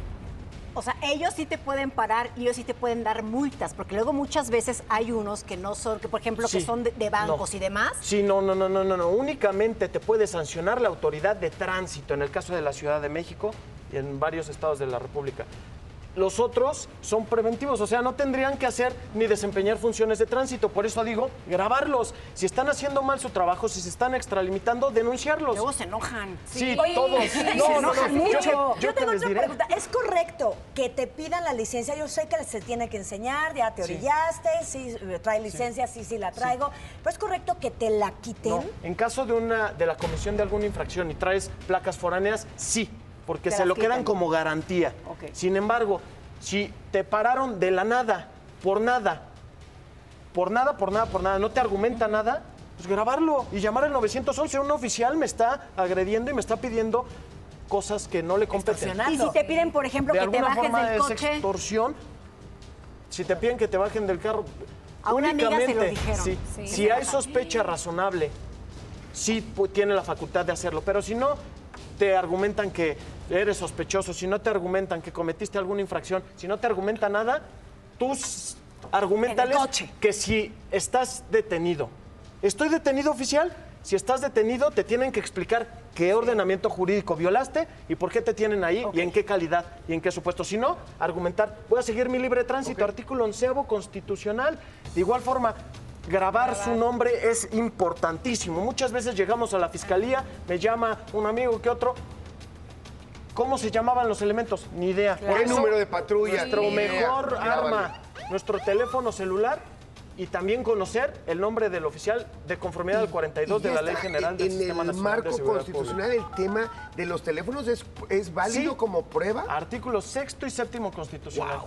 O sea, ellos sí te pueden parar y ellos sí te pueden dar multas, porque luego muchas veces hay unos que no son, que por ejemplo, que son de, de bancos No. y demás. Sí, no, no, no, no, no, no. Únicamente te puede sancionar la autoridad de tránsito en el caso de la Ciudad de México y en varios estados de la República. Los otros son preventivos, o sea, no tendrían que hacer ni desempeñar funciones de tránsito. Por eso digo, grabarlos. Si están haciendo mal su trabajo, si se están extralimitando, denunciarlos. Luego se enojan. Sí, Oye, todos. sí, No, se no, no, enojan yo- yo Yo, te tengo otra diré. pregunta. ¿Es correcto que te pidan la licencia? Yo sé que se tiene que enseñar, ya te Sí. orillaste, sí, trae licencia, sí, sí, la traigo. ¿Pero es correcto que te la quiten? No, en caso de una de la comisión de alguna infracción y traes placas foráneas, sí, porque se lo quedan como garantía. Sin embargo, si te pararon de la nada, por nada, por nada, por nada, por nada, no te argumenta nada, pues grabarlo y llamar al 911. Un oficial me está agrediendo y me está pidiendo cosas que no le competen. Y si te piden, por ejemplo, de que te alguna bajes forma del es coche. extorsión. Si te piden que te bajen del carro, A una amiga se lo únicamente, dijeron. Sí. si hay sospecha razonable, sí pu- tiene la facultad de hacerlo. Pero si no, te argumentan que eres sospechoso, si no te argumentan que cometiste alguna infracción, si no te argumenta nada, tú argumentales que si estás detenido. ¿Estoy detenido oficial? Si estás detenido, te tienen que explicar qué ordenamiento jurídico violaste y por qué te tienen ahí y en qué calidad y en qué supuesto. Si no, argumentar, voy a seguir mi libre tránsito, artículo onceavo constitucional. De igual forma, grabar su nombre es importantísimo. Muchas veces llegamos a la fiscalía, me llama un amigo que otro. ¿Cómo se llamaban los elementos? Ni idea. Claro. ¿Qué número de patrulla? Nuestro mejor arma, nuestro teléfono celular y también conocer el nombre del oficial de conformidad al 42 Y de la Ley General del en Sistema el Nacional marco constitucional el tema de los teléfonos es, es válido Sí. como prueba. Artículo sexto y séptimo constitucional.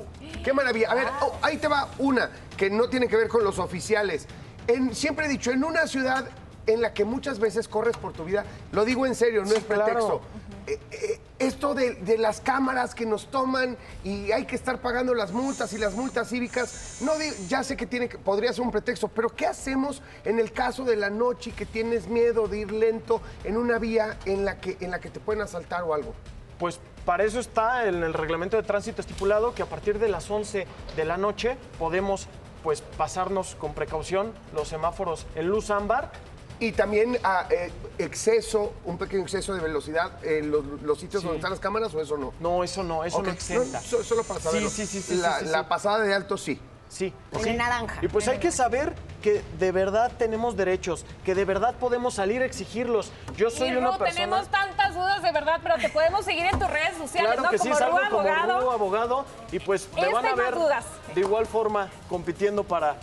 Qué maravilla. A ver, oh, ahí te va una que no tiene que ver con los oficiales. En- siempre he dicho, en una ciudad en la que muchas veces corres por tu vida, lo digo en serio, no Sí, es pretexto. claro. Eh, eh, esto de, las cámaras que nos toman y hay que estar pagando las multas y las multas cívicas, no ya sé que tiene podría ser un pretexto, pero ¿qué hacemos en el caso de la noche y que tienes miedo de ir lento en una vía en la que, en la que te pueden asaltar o algo? Pues para eso está en el reglamento de tránsito estipulado que a partir de las 11 de la noche podemos pues pasarnos con precaución los semáforos en luz ámbar. Y también a, eh, exceso, un pequeño exceso de velocidad en los, los sitios Sí. donde están las cámaras o eso no? No, eso no, eso no exenta. so- solo para saberlo. Sí, sí, sí, sí, La, sí, sí, la sí. pasada de alto sí. Sí. En sí. el naranja. Y pues hay que saber que de verdad tenemos derechos, que de verdad podemos salir a exigirlos. Yo soy Mi Ru, una persona... tenemos tantas dudas de verdad, pero te podemos seguir en tus redes sociales, Claro ¿no? que sí, como Ru salgo como Abogado. Ru abogado y pues me Esta van a y más ver dudas. de igual forma compitiendo para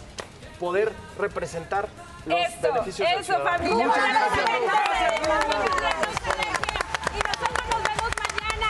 poder representar eso, Eso, familia. Y nosotros nos vemos mañana.